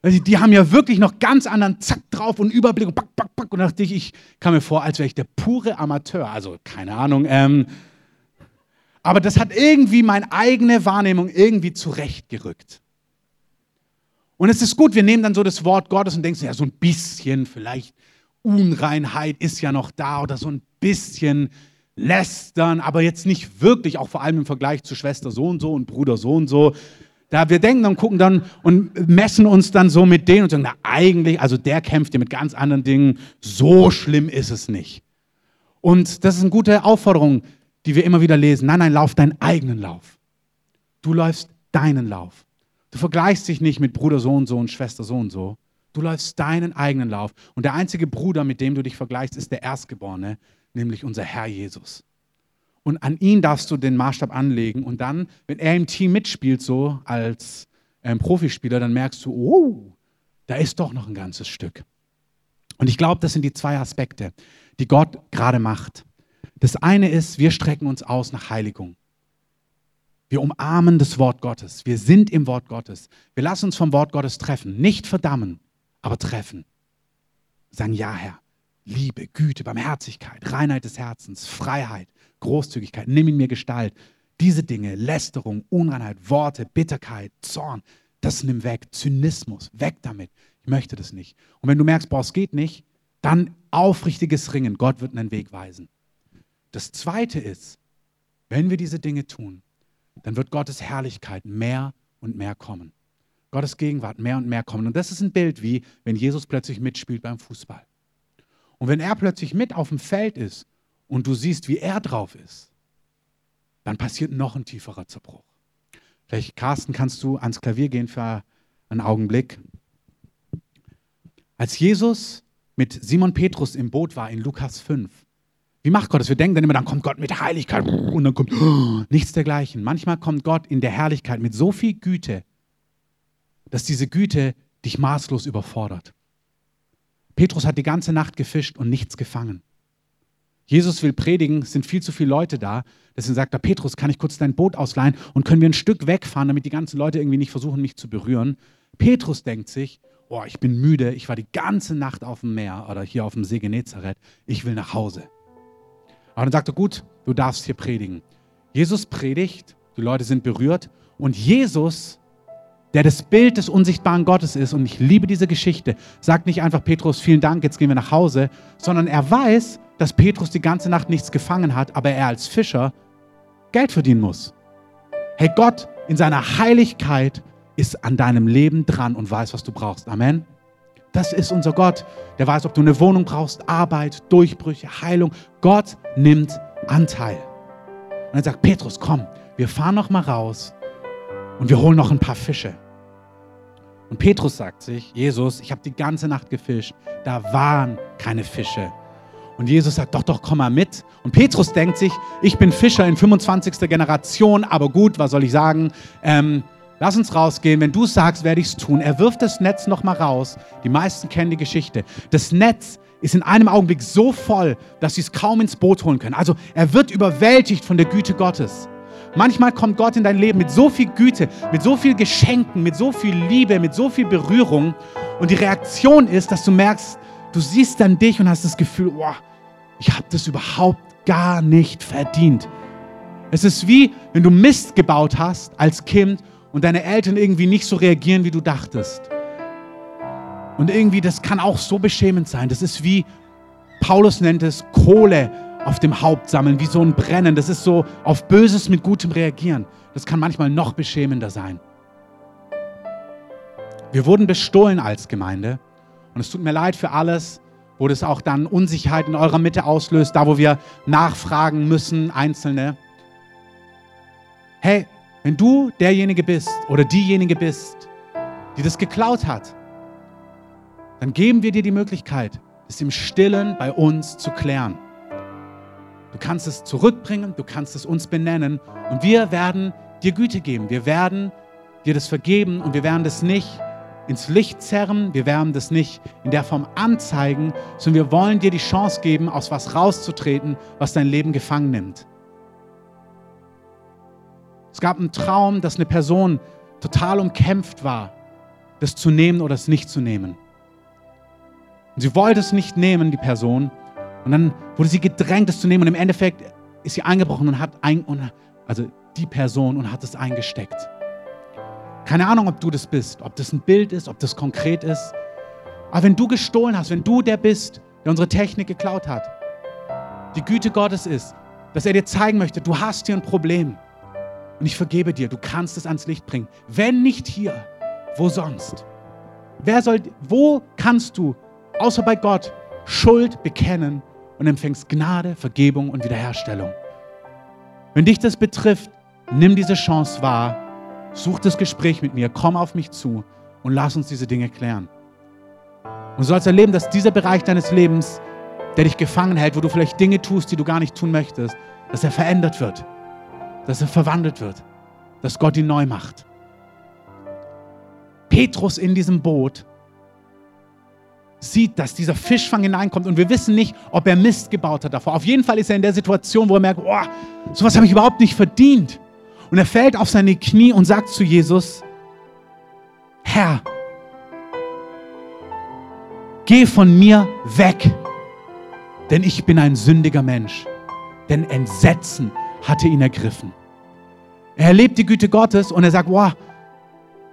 die haben ja wirklich noch ganz anderen Zack drauf und Überblick und back, back, back. Und dachte ich, ich kam mir vor, als wäre ich der pure Amateur. Also keine Ahnung. Ähm, aber das hat irgendwie meine eigene Wahrnehmung irgendwie zurechtgerückt. Und es ist gut, wir nehmen dann so das Wort Gottes und denken, ja, so ein bisschen, vielleicht Unreinheit ist ja noch da oder so ein bisschen lästern, aber jetzt nicht wirklich, auch vor allem im Vergleich zu Schwester so und so und Bruder so und so. Da wir denken und gucken dann und messen uns dann so mit denen und sagen, na eigentlich, also der kämpft ja mit ganz anderen Dingen, so schlimm ist es nicht. Und das ist eine gute Aufforderung, die wir immer wieder lesen. Nein, nein, lauf deinen eigenen Lauf. Du läufst deinen Lauf. Du vergleichst dich nicht mit Bruder so und so und Schwester so und so. Du läufst deinen eigenen Lauf. Und der einzige Bruder, mit dem du dich vergleichst, ist der Erstgeborene, nämlich unser Herr Jesus. Und an ihn darfst du den Maßstab anlegen. Und dann, wenn er im Team mitspielt, so als ähm, Profispieler, dann merkst du, oh, da ist doch noch ein ganzes Stück. Und ich glaube, das sind die zwei Aspekte, die Gott gerade macht. Das eine ist, wir strecken uns aus nach Heiligung. Wir umarmen das Wort Gottes. Wir sind im Wort Gottes. Wir lassen uns vom Wort Gottes treffen. Nicht verdammen, aber treffen. Sagen, ja, Herr. Liebe, Güte, Barmherzigkeit, Reinheit des Herzens, Freiheit, Großzügigkeit, nimm in mir Gestalt. Diese Dinge, Lästerung, Unreinheit, Worte, Bitterkeit, Zorn, das nimm weg. Zynismus, weg damit. Ich möchte das nicht. Und wenn du merkst, boah, es geht nicht, dann aufrichtiges Ringen. Gott wird einen Weg weisen. Das zweite ist, wenn wir diese Dinge tun, dann wird Gottes Herrlichkeit mehr und mehr kommen. Gottes Gegenwart mehr und mehr kommen. Und das ist ein Bild wie, wenn Jesus plötzlich mitspielt beim Fußball. Und wenn er plötzlich mit auf dem Feld ist und du siehst, wie er drauf ist, dann passiert noch ein tieferer Zerbruch. Vielleicht, Carsten, kannst du ans Klavier gehen für einen Augenblick. Als Jesus mit Simon Petrus im Boot war in Lukas 5, wie macht Gott das? Wir denken dann immer, dann kommt Gott mit Heiligkeit und dann kommt <gasps> nichts dergleichen. Manchmal kommt Gott in der Herrlichkeit mit so viel Güte, dass diese Güte dich maßlos überfordert. Petrus hat die ganze Nacht gefischt und nichts gefangen. Jesus will predigen, es sind viel zu viele Leute da. Deswegen sagt er, Petrus, kann ich kurz dein Boot ausleihen und können wir ein Stück wegfahren, damit die ganzen Leute irgendwie nicht versuchen, mich zu berühren. Petrus denkt sich, oh, ich bin müde, ich war die ganze Nacht auf dem Meer oder hier auf dem See Genezareth, ich will nach Hause. Aber dann sagt er, gut, du darfst hier predigen. Jesus predigt, die Leute sind berührt und Jesus, der das Bild des unsichtbaren Gottes ist, und ich liebe diese Geschichte, sagt nicht einfach, Petrus, vielen Dank, jetzt gehen wir nach Hause, sondern er weiß, dass Petrus die ganze Nacht nichts gefangen hat, aber er als Fischer Geld verdienen muss. Hey, Gott in seiner Heiligkeit ist an deinem Leben dran und weiß, was du brauchst. Amen. Das ist unser Gott. Der weiß, ob du eine Wohnung brauchst, Arbeit, Durchbrüche, Heilung. Gott nimmt Anteil. Und er sagt, Petrus, komm, wir fahren noch mal raus und wir holen noch ein paar Fische. Und Petrus sagt sich, Jesus, ich habe die ganze Nacht gefischt, da waren keine Fische. Und Jesus sagt, doch, doch, komm mal mit. Und Petrus denkt sich, ich bin Fischer in 25. Generation, aber gut, was soll ich sagen? Ähm, Lass uns rausgehen. Wenn du sagst, werde ich es tun. Er wirft das Netz nochmal raus. Die meisten kennen die Geschichte. Das Netz ist in einem Augenblick so voll, dass sie es kaum ins Boot holen können. Also er wird überwältigt von der Güte Gottes. Manchmal kommt Gott in dein Leben mit so viel Güte, mit so viel Geschenken, mit so viel Liebe, mit so viel Berührung. Und die Reaktion ist, dass du merkst, du siehst dann dich und hast das Gefühl, oh, ich habe das überhaupt gar nicht verdient. Es ist wie, wenn du Mist gebaut hast als Kind und deine Eltern irgendwie nicht so reagieren, wie du dachtest. Und irgendwie, das kann auch so beschämend sein. Das ist wie, Paulus nennt es, Kohle auf dem Haupt sammeln, wie so ein Brennen. Das ist so auf Böses mit Gutem reagieren. Das kann manchmal noch beschämender sein. Wir wurden bestohlen als Gemeinde. Und es tut mir leid für alles, wo das auch dann Unsicherheit in eurer Mitte auslöst, da wo wir nachfragen müssen, Einzelne. Hey, wenn du derjenige bist oder diejenige bist, die das geklaut hat, dann geben wir dir die Möglichkeit, es im Stillen bei uns zu klären. Du kannst es zurückbringen, du kannst es uns benennen und wir werden dir Güte geben. Wir werden dir das vergeben und wir werden das nicht ins Licht zerren, wir werden das nicht in der Form anzeigen, sondern wir wollen dir die Chance geben, aus was rauszutreten, was dein Leben gefangen nimmt. Es gab einen Traum, dass eine Person total umkämpft war, das zu nehmen oder es nicht zu nehmen. Und sie wollte es nicht nehmen, die Person. Und dann wurde sie gedrängt, es zu nehmen. Und im Endeffekt ist sie eingebrochen und hat ein, also die Person und hat es eingesteckt. Keine Ahnung, ob du das bist, ob das ein Bild ist, ob das konkret ist. Aber wenn du gestohlen hast, wenn du der bist, der unsere Technik geklaut hat, die Güte Gottes ist, dass er dir zeigen möchte, du hast hier ein Problem. Und ich vergebe dir, du kannst es ans Licht bringen. Wenn nicht hier, wo sonst? Wer soll, wo kannst du, außer bei Gott, Schuld bekennen und empfängst Gnade, Vergebung und Wiederherstellung? Wenn dich das betrifft, nimm diese Chance wahr Such das Gespräch mit mir, komm auf mich zu und lass uns diese Dinge klären. Und sollst erleben, dass dieser Bereich deines Lebens, der dich gefangen hält, wo du vielleicht Dinge tust, die du gar nicht tun möchtest, dass er verändert wird, dass er verwandelt wird, dass Gott ihn neu macht. Petrus in diesem Boot sieht, dass dieser Fischfang hineinkommt und wir wissen nicht, ob er Mist gebaut hat davor. Auf jeden Fall ist er in der Situation, wo er merkt, oh, sowas habe ich überhaupt nicht verdient. Und er fällt auf seine Knie und sagt zu Jesus, Herr, geh von mir weg, denn ich bin ein sündiger Mensch. Denn Entsetzen hatte ihn ergriffen. Er erlebt die Güte Gottes und er sagt, wow,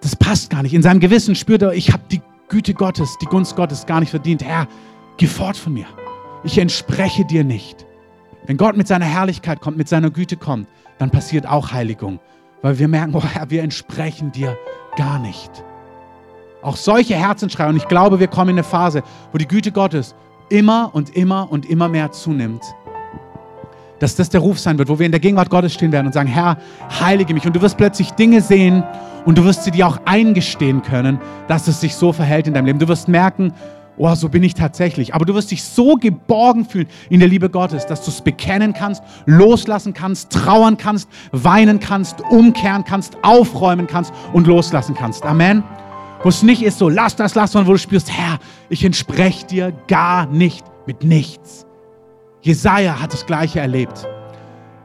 das passt gar nicht. In seinem Gewissen spürt er, ich habe die Güte Gottes, die Gunst Gottes gar nicht verdient. Herr, geh fort von mir. Ich entspreche dir nicht. Wenn Gott mit seiner Herrlichkeit kommt, mit seiner Güte kommt, dann passiert auch Heiligung, weil wir merken, oh Herr, wir entsprechen dir gar nicht. Auch solche Herzensschreie, und ich glaube, wir kommen in eine Phase, wo die Güte Gottes immer und immer und immer mehr zunimmt. Dass das der Ruf sein wird, wo wir in der Gegenwart Gottes stehen werden und sagen, Herr, heilige mich. Und du wirst plötzlich Dinge sehen und du wirst sie dir auch eingestehen können, dass es sich so verhält in deinem Leben. Du wirst merken, oh, so bin ich tatsächlich. Aber du wirst dich so geborgen fühlen in der Liebe Gottes, dass du es bekennen kannst, loslassen kannst, trauern kannst, weinen kannst, umkehren kannst, aufräumen kannst und loslassen kannst. Amen. Wo es nicht ist so, lass das, lass, sondern wo du spürst, Herr, ich entspreche dir gar nicht mit nichts. Jesaja hat das Gleiche erlebt.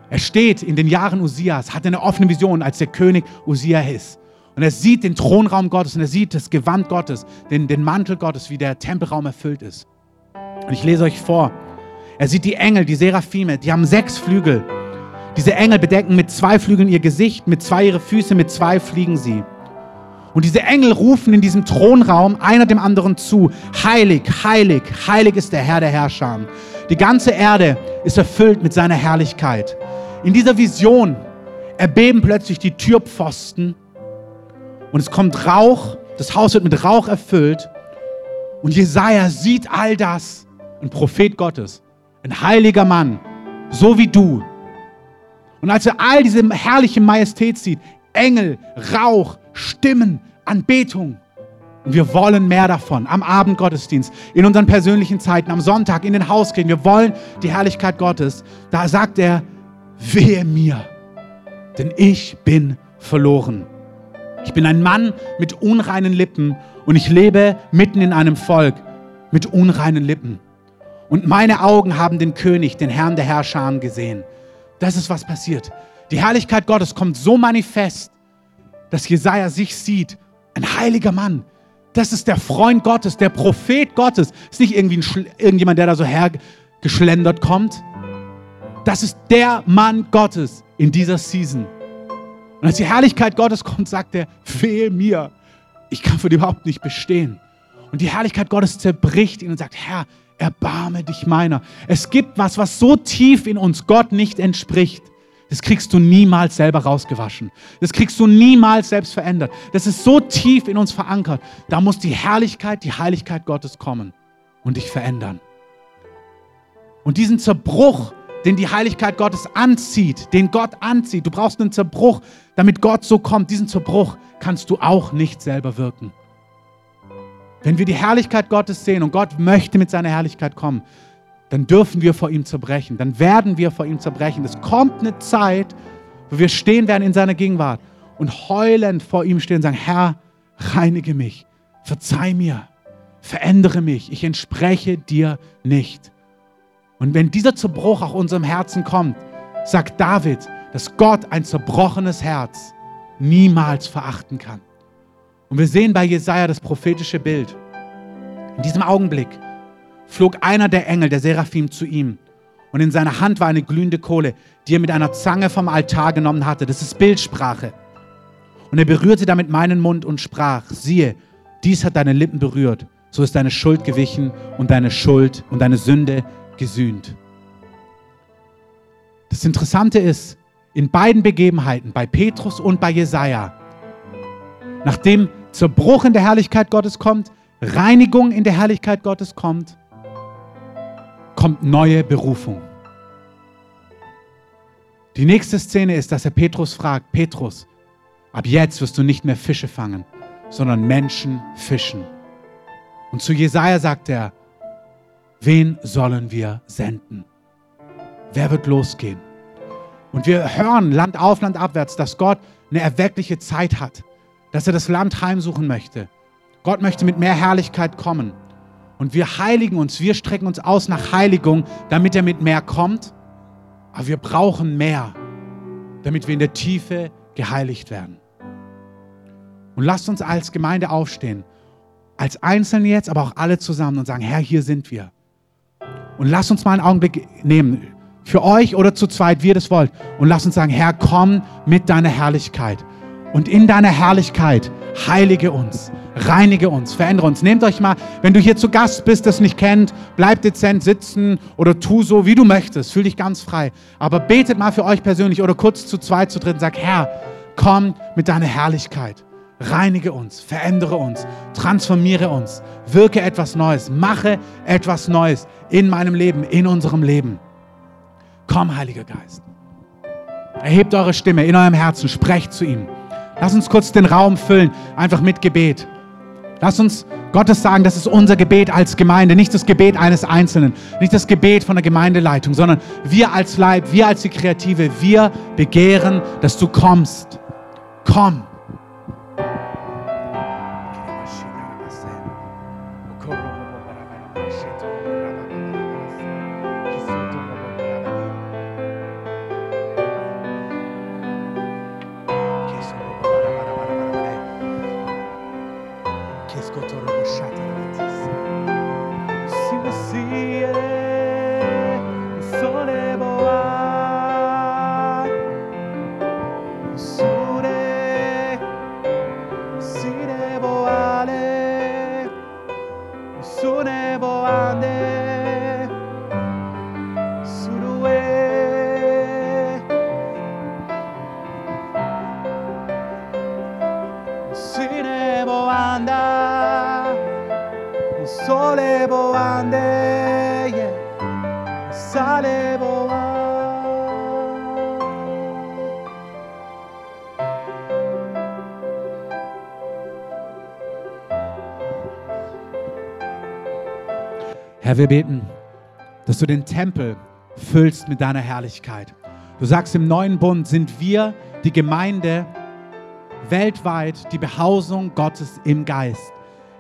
Er steht in den Jahren Usias, hat eine offene Vision, als der König Usia ist. Und er sieht den Thronraum Gottes und er sieht das Gewand Gottes, den, den Mantel Gottes, wie der Tempelraum erfüllt ist. Und ich lese euch vor. Er sieht die Engel, die Seraphime, die haben sechs Flügel. Diese Engel bedecken mit zwei Flügeln ihr Gesicht, mit zwei ihre Füße, mit zwei fliegen sie. Und diese Engel rufen in diesem Thronraum einer dem anderen zu, heilig, heilig, heilig ist der Herr der Herrscher. Die ganze Erde ist erfüllt mit seiner Herrlichkeit. In dieser Vision erbeben plötzlich die Türpfosten und es kommt Rauch, das Haus wird mit Rauch erfüllt. Und Jesaja sieht all das. Ein Prophet Gottes, ein heiliger Mann, so wie du. Und als er all diese herrliche Majestät sieht, Engel, Rauch, Stimmen, Anbetung. Und wir wollen mehr davon am Abendgottesdienst, in unseren persönlichen Zeiten, am Sonntag, in den Hauskirchen. Wir wollen die Herrlichkeit Gottes. Da sagt er, wehe mir, denn ich bin verloren. Ich bin ein Mann mit unreinen Lippen und ich lebe mitten in einem Volk mit unreinen Lippen. Und meine Augen haben den König, den Herrn der Herrscher gesehen. Das ist, was passiert. Die Herrlichkeit Gottes kommt so manifest, dass Jesaja sich sieht. Ein heiliger Mann. Das ist der Freund Gottes, der Prophet Gottes. Ist nicht irgendwie irgendjemand, der da so hergeschlendert kommt. Das ist der Mann Gottes in dieser Season. Und als die Herrlichkeit Gottes kommt, sagt er, wehe mir, ich kann für die überhaupt nicht bestehen. Und die Herrlichkeit Gottes zerbricht ihn und sagt, Herr, erbarme dich meiner. Es gibt was, was so tief in uns Gott nicht entspricht. Das kriegst du niemals selber rausgewaschen. Das kriegst du niemals selbst verändert. Das ist so tief in uns verankert. Da muss die Herrlichkeit, die Heiligkeit Gottes kommen und dich verändern. Und diesen Zerbruch, den die Heiligkeit Gottes anzieht, den Gott anzieht. Du brauchst einen Zerbruch, damit Gott so kommt. Diesen Zerbruch kannst du auch nicht selber wirken. Wenn wir die Herrlichkeit Gottes sehen und Gott möchte mit seiner Herrlichkeit kommen, dann dürfen wir vor ihm zerbrechen. Dann werden wir vor ihm zerbrechen. Es kommt eine Zeit, wo wir stehen werden in seiner Gegenwart und heulend vor ihm stehen und sagen, Herr, reinige mich, verzeih mir, verändere mich, ich entspreche dir nicht. Und wenn dieser Zerbruch auch unserem Herzen kommt, sagt David, dass Gott ein zerbrochenes Herz niemals verachten kann. Und wir sehen bei Jesaja das prophetische Bild. In diesem Augenblick flog einer der Engel, der Seraphim, zu ihm. Und in seiner Hand war eine glühende Kohle, die er mit einer Zange vom Altar genommen hatte. Das ist Bildsprache. Und er berührte damit meinen Mund und sprach: Siehe, dies hat deine Lippen berührt. So ist deine Schuld gewichen und deine Schuld und deine Sünde gesühnt. Das Interessante ist, in beiden Begebenheiten, bei Petrus und bei Jesaja, nachdem Zerbruch in der Herrlichkeit Gottes kommt, Reinigung in der Herrlichkeit Gottes kommt, kommt neue Berufung. Die nächste Szene ist, dass er Petrus fragt, Petrus, ab jetzt wirst du nicht mehr Fische fangen, sondern Menschen fischen. Und zu Jesaja sagt er, wen sollen wir senden? Wer wird losgehen? Und wir hören Land auf, Land abwärts, dass Gott eine erweckliche Zeit hat, dass er das Land heimsuchen möchte. Gott möchte mit mehr Herrlichkeit kommen. Und wir heiligen uns, wir strecken uns aus nach Heiligung, damit er mit mehr kommt. Aber wir brauchen mehr, damit wir in der Tiefe geheiligt werden. Und lasst uns als Gemeinde aufstehen, als Einzelne jetzt, aber auch alle zusammen und sagen, Herr, hier sind wir. Und lasst uns mal einen Augenblick nehmen, für euch oder zu zweit, wie ihr das wollt. Und lasst uns sagen, Herr, komm mit deiner Herrlichkeit. Und in deiner Herrlichkeit heilige uns, reinige uns, verändere uns. Nehmt euch mal, wenn du hier zu Gast bist, das nicht kennt, bleib dezent sitzen oder tu so, wie du möchtest. Fühl dich ganz frei. Aber betet mal für euch persönlich oder kurz zu zweit, zu dritt und sag, Herr, komm mit deiner Herrlichkeit. Reinige uns, verändere uns, transformiere uns, wirke etwas Neues, mache etwas Neues in meinem Leben, in unserem Leben. Komm, Heiliger Geist. Erhebt eure Stimme in eurem Herzen, sprecht zu ihm. Lass uns kurz den Raum füllen, einfach mit Gebet. Lass uns Gottes sagen, das ist unser Gebet als Gemeinde, nicht das Gebet eines Einzelnen, nicht das Gebet von der Gemeindeleitung, sondern wir als Leib, wir als die Kreative, wir begehren, dass du kommst. Komm. Herr, wir beten, dass du den Tempel füllst mit deiner Herrlichkeit. Du sagst, im neuen Bund sind wir die Gemeinde weltweit, die Behausung Gottes im Geist.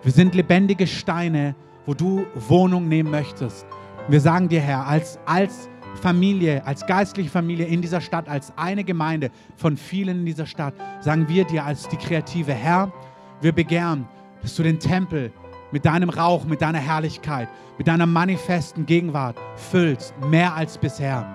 Wir sind lebendige Steine, wo du Wohnung nehmen möchtest. Wir sagen dir, Herr, als, als Familie, als geistliche Familie in dieser Stadt, als eine Gemeinde von vielen in dieser Stadt, sagen wir dir als die kreative Herr, wir begehren, dass du den Tempel mit deinem Rauch, mit deiner Herrlichkeit, mit deiner manifesten Gegenwart füllst, mehr als bisher.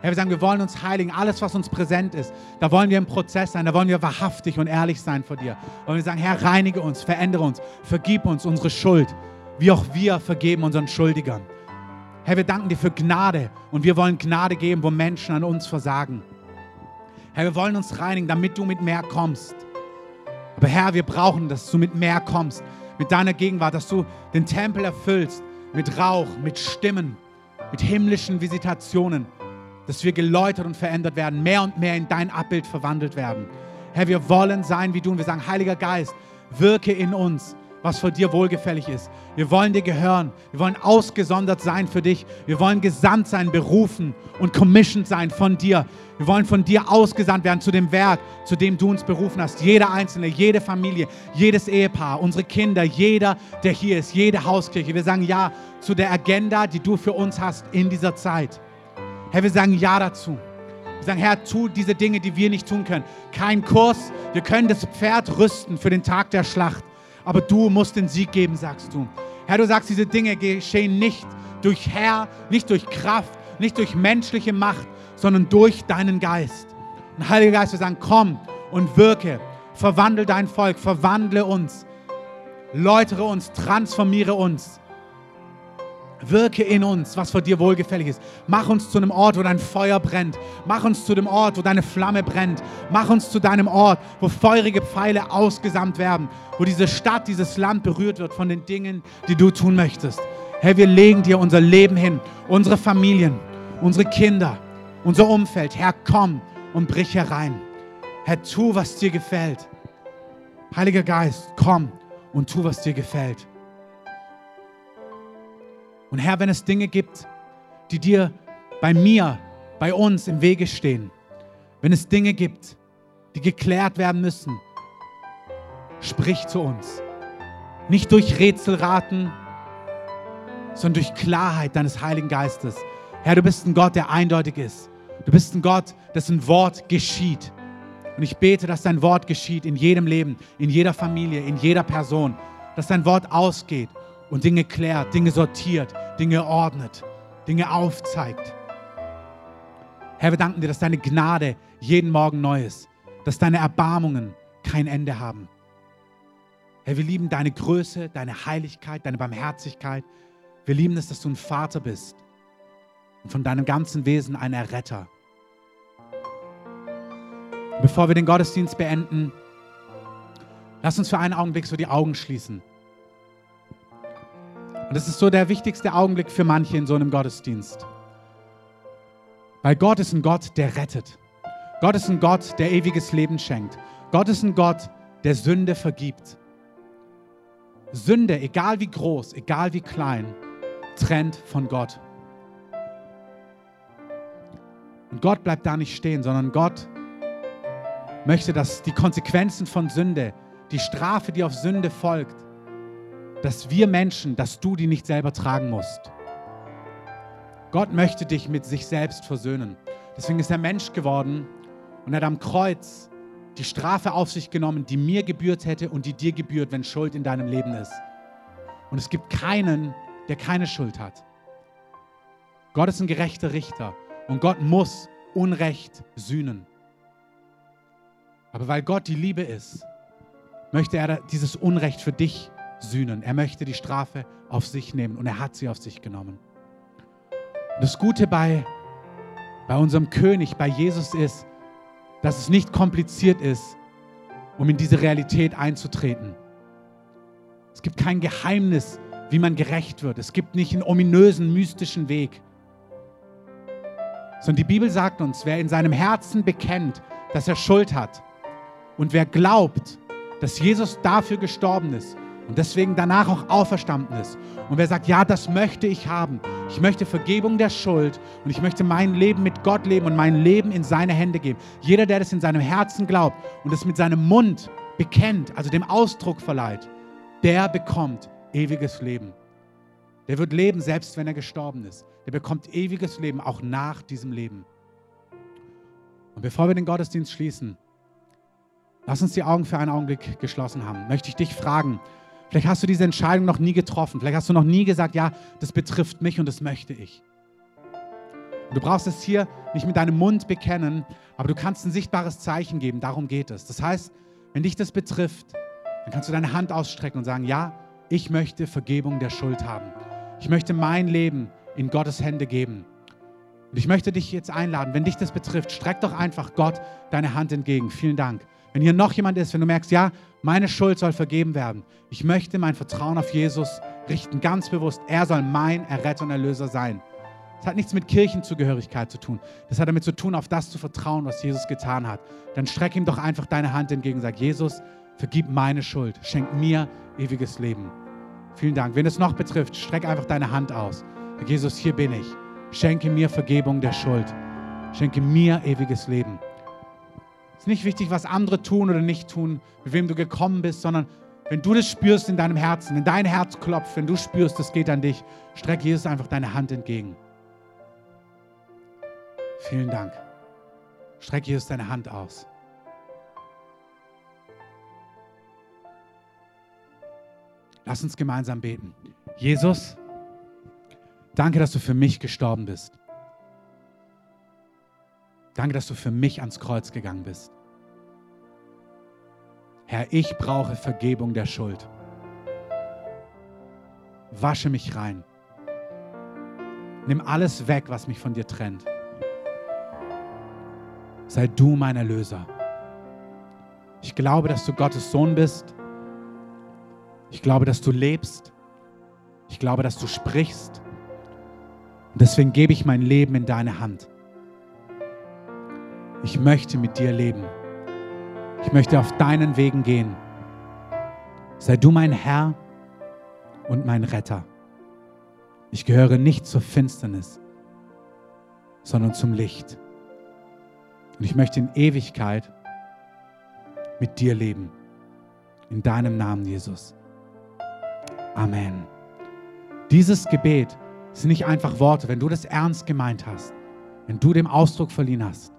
Herr, wir sagen, wir wollen uns heiligen, alles, was uns präsent ist, da wollen wir im Prozess sein, da wollen wir wahrhaftig und ehrlich sein vor dir. Und wir sagen, Herr, reinige uns, verändere uns, vergib uns unsere Schuld, wie auch wir vergeben unseren Schuldigern. Herr, wir danken dir für Gnade und wir wollen Gnade geben, wo Menschen an uns versagen. Herr, wir wollen uns reinigen, damit du mit mehr kommst. Aber Herr, wir brauchen, dass du mit mehr kommst mit deiner Gegenwart, dass du den Tempel erfüllst mit Rauch, mit Stimmen, mit himmlischen Visitationen, dass wir geläutert und verändert werden, mehr und mehr in dein Abbild verwandelt werden. Herr, wir wollen sein wie du und wir sagen, Heiliger Geist, wirke in uns, was vor dir wohlgefällig ist. Wir wollen dir gehören. Wir wollen ausgesondert sein für dich. Wir wollen gesandt sein, berufen und commissioned sein von dir. Wir wollen von dir ausgesandt werden zu dem Werk, zu dem du uns berufen hast. Jeder Einzelne, jede Familie, jedes Ehepaar, unsere Kinder, jeder, der hier ist, jede Hauskirche. Wir sagen Ja zu der Agenda, die du für uns hast in dieser Zeit. Herr, wir sagen Ja dazu. Wir sagen, Herr, tu diese Dinge, die wir nicht tun können. Kein Kurs. Wir können das Pferd rüsten für den Tag der Schlacht aber du musst den Sieg geben, sagst du. Herr, du sagst, diese Dinge geschehen nicht durch Herr, nicht durch Kraft, nicht durch menschliche Macht, sondern durch deinen Geist. Und Heiliger Geist, wir sagen, komm und wirke, verwandle dein Volk, verwandle uns, läutere uns, transformiere uns. Wirke in uns, was vor dir wohlgefällig ist. Mach uns zu einem Ort, wo dein Feuer brennt. Mach uns zu dem Ort, wo deine Flamme brennt. Mach uns zu deinem Ort, wo feurige Pfeile ausgesamt werden. Wo diese Stadt, dieses Land berührt wird von den Dingen, die du tun möchtest. Herr, wir legen dir unser Leben hin, unsere Familien, unsere Kinder, unser Umfeld. Herr, komm und brich herein. Herr, tu, was dir gefällt. Heiliger Geist, komm und tu, was dir gefällt. Und Herr, wenn es Dinge gibt, die dir bei mir, bei uns im Wege stehen, wenn es Dinge gibt, die geklärt werden müssen, sprich zu uns. Nicht durch Rätselraten, sondern durch Klarheit deines Heiligen Geistes. Herr, du bist ein Gott, der eindeutig ist. Du bist ein Gott, dessen Wort geschieht. Und ich bete, dass dein Wort geschieht in jedem Leben, in jeder Familie, in jeder Person. Dass dein Wort ausgeht und Dinge klärt, Dinge sortiert, Dinge ordnet, Dinge aufzeigt. Herr, wir danken dir, dass deine Gnade jeden Morgen neu ist, dass deine Erbarmungen kein Ende haben. Herr, wir lieben deine Größe, deine Heiligkeit, deine Barmherzigkeit. Wir lieben es, dass du ein Vater bist und von deinem ganzen Wesen ein Erretter. Bevor wir den Gottesdienst beenden, lass uns für einen Augenblick so die Augen schließen. Und das ist so der wichtigste Augenblick für manche in so einem Gottesdienst. Weil Gott ist ein Gott, der rettet. Gott ist ein Gott, der ewiges Leben schenkt. Gott ist ein Gott, der Sünde vergibt. Sünde, egal wie groß, egal wie klein, trennt von Gott. Und Gott bleibt da nicht stehen, sondern Gott möchte, dass die Konsequenzen von Sünde, die Strafe, die auf Sünde folgt, dass wir Menschen, dass du die nicht selber tragen musst. Gott möchte dich mit sich selbst versöhnen. Deswegen ist er Mensch geworden und hat am Kreuz die Strafe auf sich genommen, die mir gebührt hätte und die dir gebührt, wenn Schuld in deinem Leben ist. Und es gibt keinen, der keine Schuld hat. Gott ist ein gerechter Richter und Gott muss Unrecht sühnen. Aber weil Gott die Liebe ist, möchte er dieses Unrecht für dich sühnen. Er möchte die Strafe auf sich nehmen und er hat sie auf sich genommen. Das Gute bei, bei unserem König, bei Jesus ist, dass es nicht kompliziert ist, um in diese Realität einzutreten. Es gibt kein Geheimnis, wie man gerecht wird. Es gibt nicht einen ominösen, mystischen Weg. Sondern die Bibel sagt uns, wer in seinem Herzen bekennt, dass er Schuld hat und wer glaubt, dass Jesus dafür gestorben ist und deswegen danach auch auferstanden ist. Und wer sagt, ja, das möchte ich haben. Ich möchte Vergebung der Schuld und ich möchte mein Leben mit Gott leben und mein Leben in seine Hände geben. Jeder, der das in seinem Herzen glaubt und es mit seinem Mund bekennt, also dem Ausdruck verleiht, der bekommt ewiges Leben. Der wird leben, selbst wenn er gestorben ist. Der bekommt ewiges Leben, auch nach diesem Leben. Und bevor wir den Gottesdienst schließen, lass uns die Augen für einen Augenblick geschlossen haben. Möchte ich dich fragen, Vielleicht hast du diese Entscheidung noch nie getroffen. Vielleicht hast du noch nie gesagt, ja, das betrifft mich und das möchte ich. Und du brauchst es hier nicht mit deinem Mund bekennen, aber du kannst ein sichtbares Zeichen geben. Darum geht es. Das heißt, wenn dich das betrifft, dann kannst du deine Hand ausstrecken und sagen, ja, ich möchte Vergebung der Schuld haben. Ich möchte mein Leben in Gottes Hände geben. Und ich möchte dich jetzt einladen, wenn dich das betrifft, streck doch einfach Gott deine Hand entgegen. Vielen Dank. Wenn hier noch jemand ist, wenn du merkst, ja, meine Schuld soll vergeben werden. Ich möchte mein Vertrauen auf Jesus richten, ganz bewusst. Er soll mein Erretter und Erlöser sein. Das hat nichts mit Kirchenzugehörigkeit zu tun. Das hat damit zu tun, auf das zu vertrauen, was Jesus getan hat. Dann streck ihm doch einfach deine Hand entgegen sag, Jesus, Vergib meine Schuld. Schenk mir ewiges Leben. Vielen Dank. Wenn es noch betrifft, streck einfach deine Hand aus. Herr Jesus, hier bin ich. Schenke mir Vergebung der Schuld. Schenke mir ewiges Leben. Ist nicht wichtig, was andere tun oder nicht tun, mit wem du gekommen bist, sondern wenn du das spürst in deinem Herzen, wenn dein Herz klopft, wenn du spürst, es geht an dich, streck Jesus einfach deine Hand entgegen. Vielen Dank. Streck Jesus deine Hand aus. Lass uns gemeinsam beten. Jesus, danke, dass du für mich gestorben bist. Danke, dass du für mich ans Kreuz gegangen bist. Herr, ich brauche Vergebung der Schuld. Wasche mich rein. Nimm alles weg, was mich von dir trennt. Sei du mein Erlöser. Ich glaube, dass du Gottes Sohn bist. Ich glaube, dass du lebst. Ich glaube, dass du sprichst. Und deswegen gebe ich mein Leben in deine Hand. Ich möchte mit dir leben. Ich möchte auf deinen Wegen gehen. Sei du mein Herr und mein Retter. Ich gehöre nicht zur Finsternis, sondern zum Licht. Und ich möchte in Ewigkeit mit dir leben. In deinem Namen, Jesus. Amen. Dieses Gebet sind nicht einfach Worte. Wenn du das ernst gemeint hast, wenn du dem Ausdruck verliehen hast,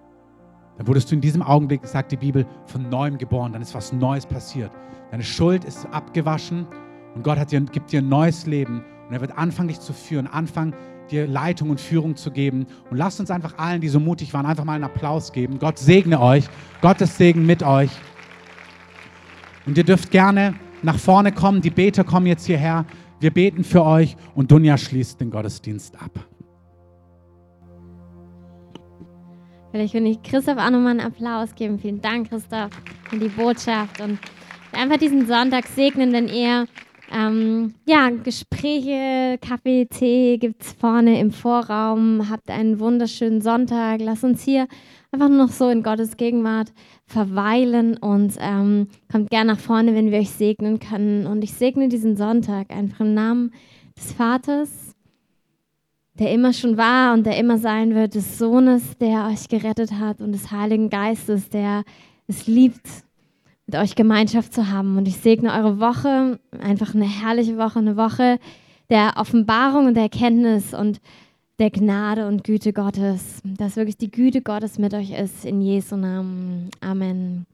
dann wurdest du in diesem Augenblick, sagt die Bibel, von neuem geboren. Dann ist was Neues passiert. Deine Schuld ist abgewaschen und Gott hat dir, gibt dir ein neues Leben. Und er wird anfangen, dich zu führen, anfangen, dir Leitung und Führung zu geben. Und lasst uns einfach allen, die so mutig waren, einfach mal einen Applaus geben. Gott segne euch. Gottes Segen mit euch. Und ihr dürft gerne nach vorne kommen. Die Beter kommen jetzt hierher. Wir beten für euch und Dunja schließt den Gottesdienst ab. Vielleicht würde ich Christoph auch nochmal einen Applaus geben. Vielen Dank, Christoph, für die Botschaft und einfach diesen Sonntag segnen, denn ihr ähm, ja, Gespräche, Kaffee, Tee gibt es vorne im Vorraum. Habt einen wunderschönen Sonntag. Lasst uns hier einfach noch so in Gottes Gegenwart verweilen und ähm, kommt gerne nach vorne, wenn wir euch segnen können. Und ich segne diesen Sonntag einfach im Namen des Vaters, der immer schon war und der immer sein wird, des Sohnes, der euch gerettet hat und des Heiligen Geistes, der es liebt, mit euch Gemeinschaft zu haben. Und ich segne eure Woche, einfach eine herrliche Woche, eine Woche der Offenbarung und der Erkenntnis und der Gnade und Güte Gottes, dass wirklich die Güte Gottes mit euch ist, in Jesu Namen. Amen.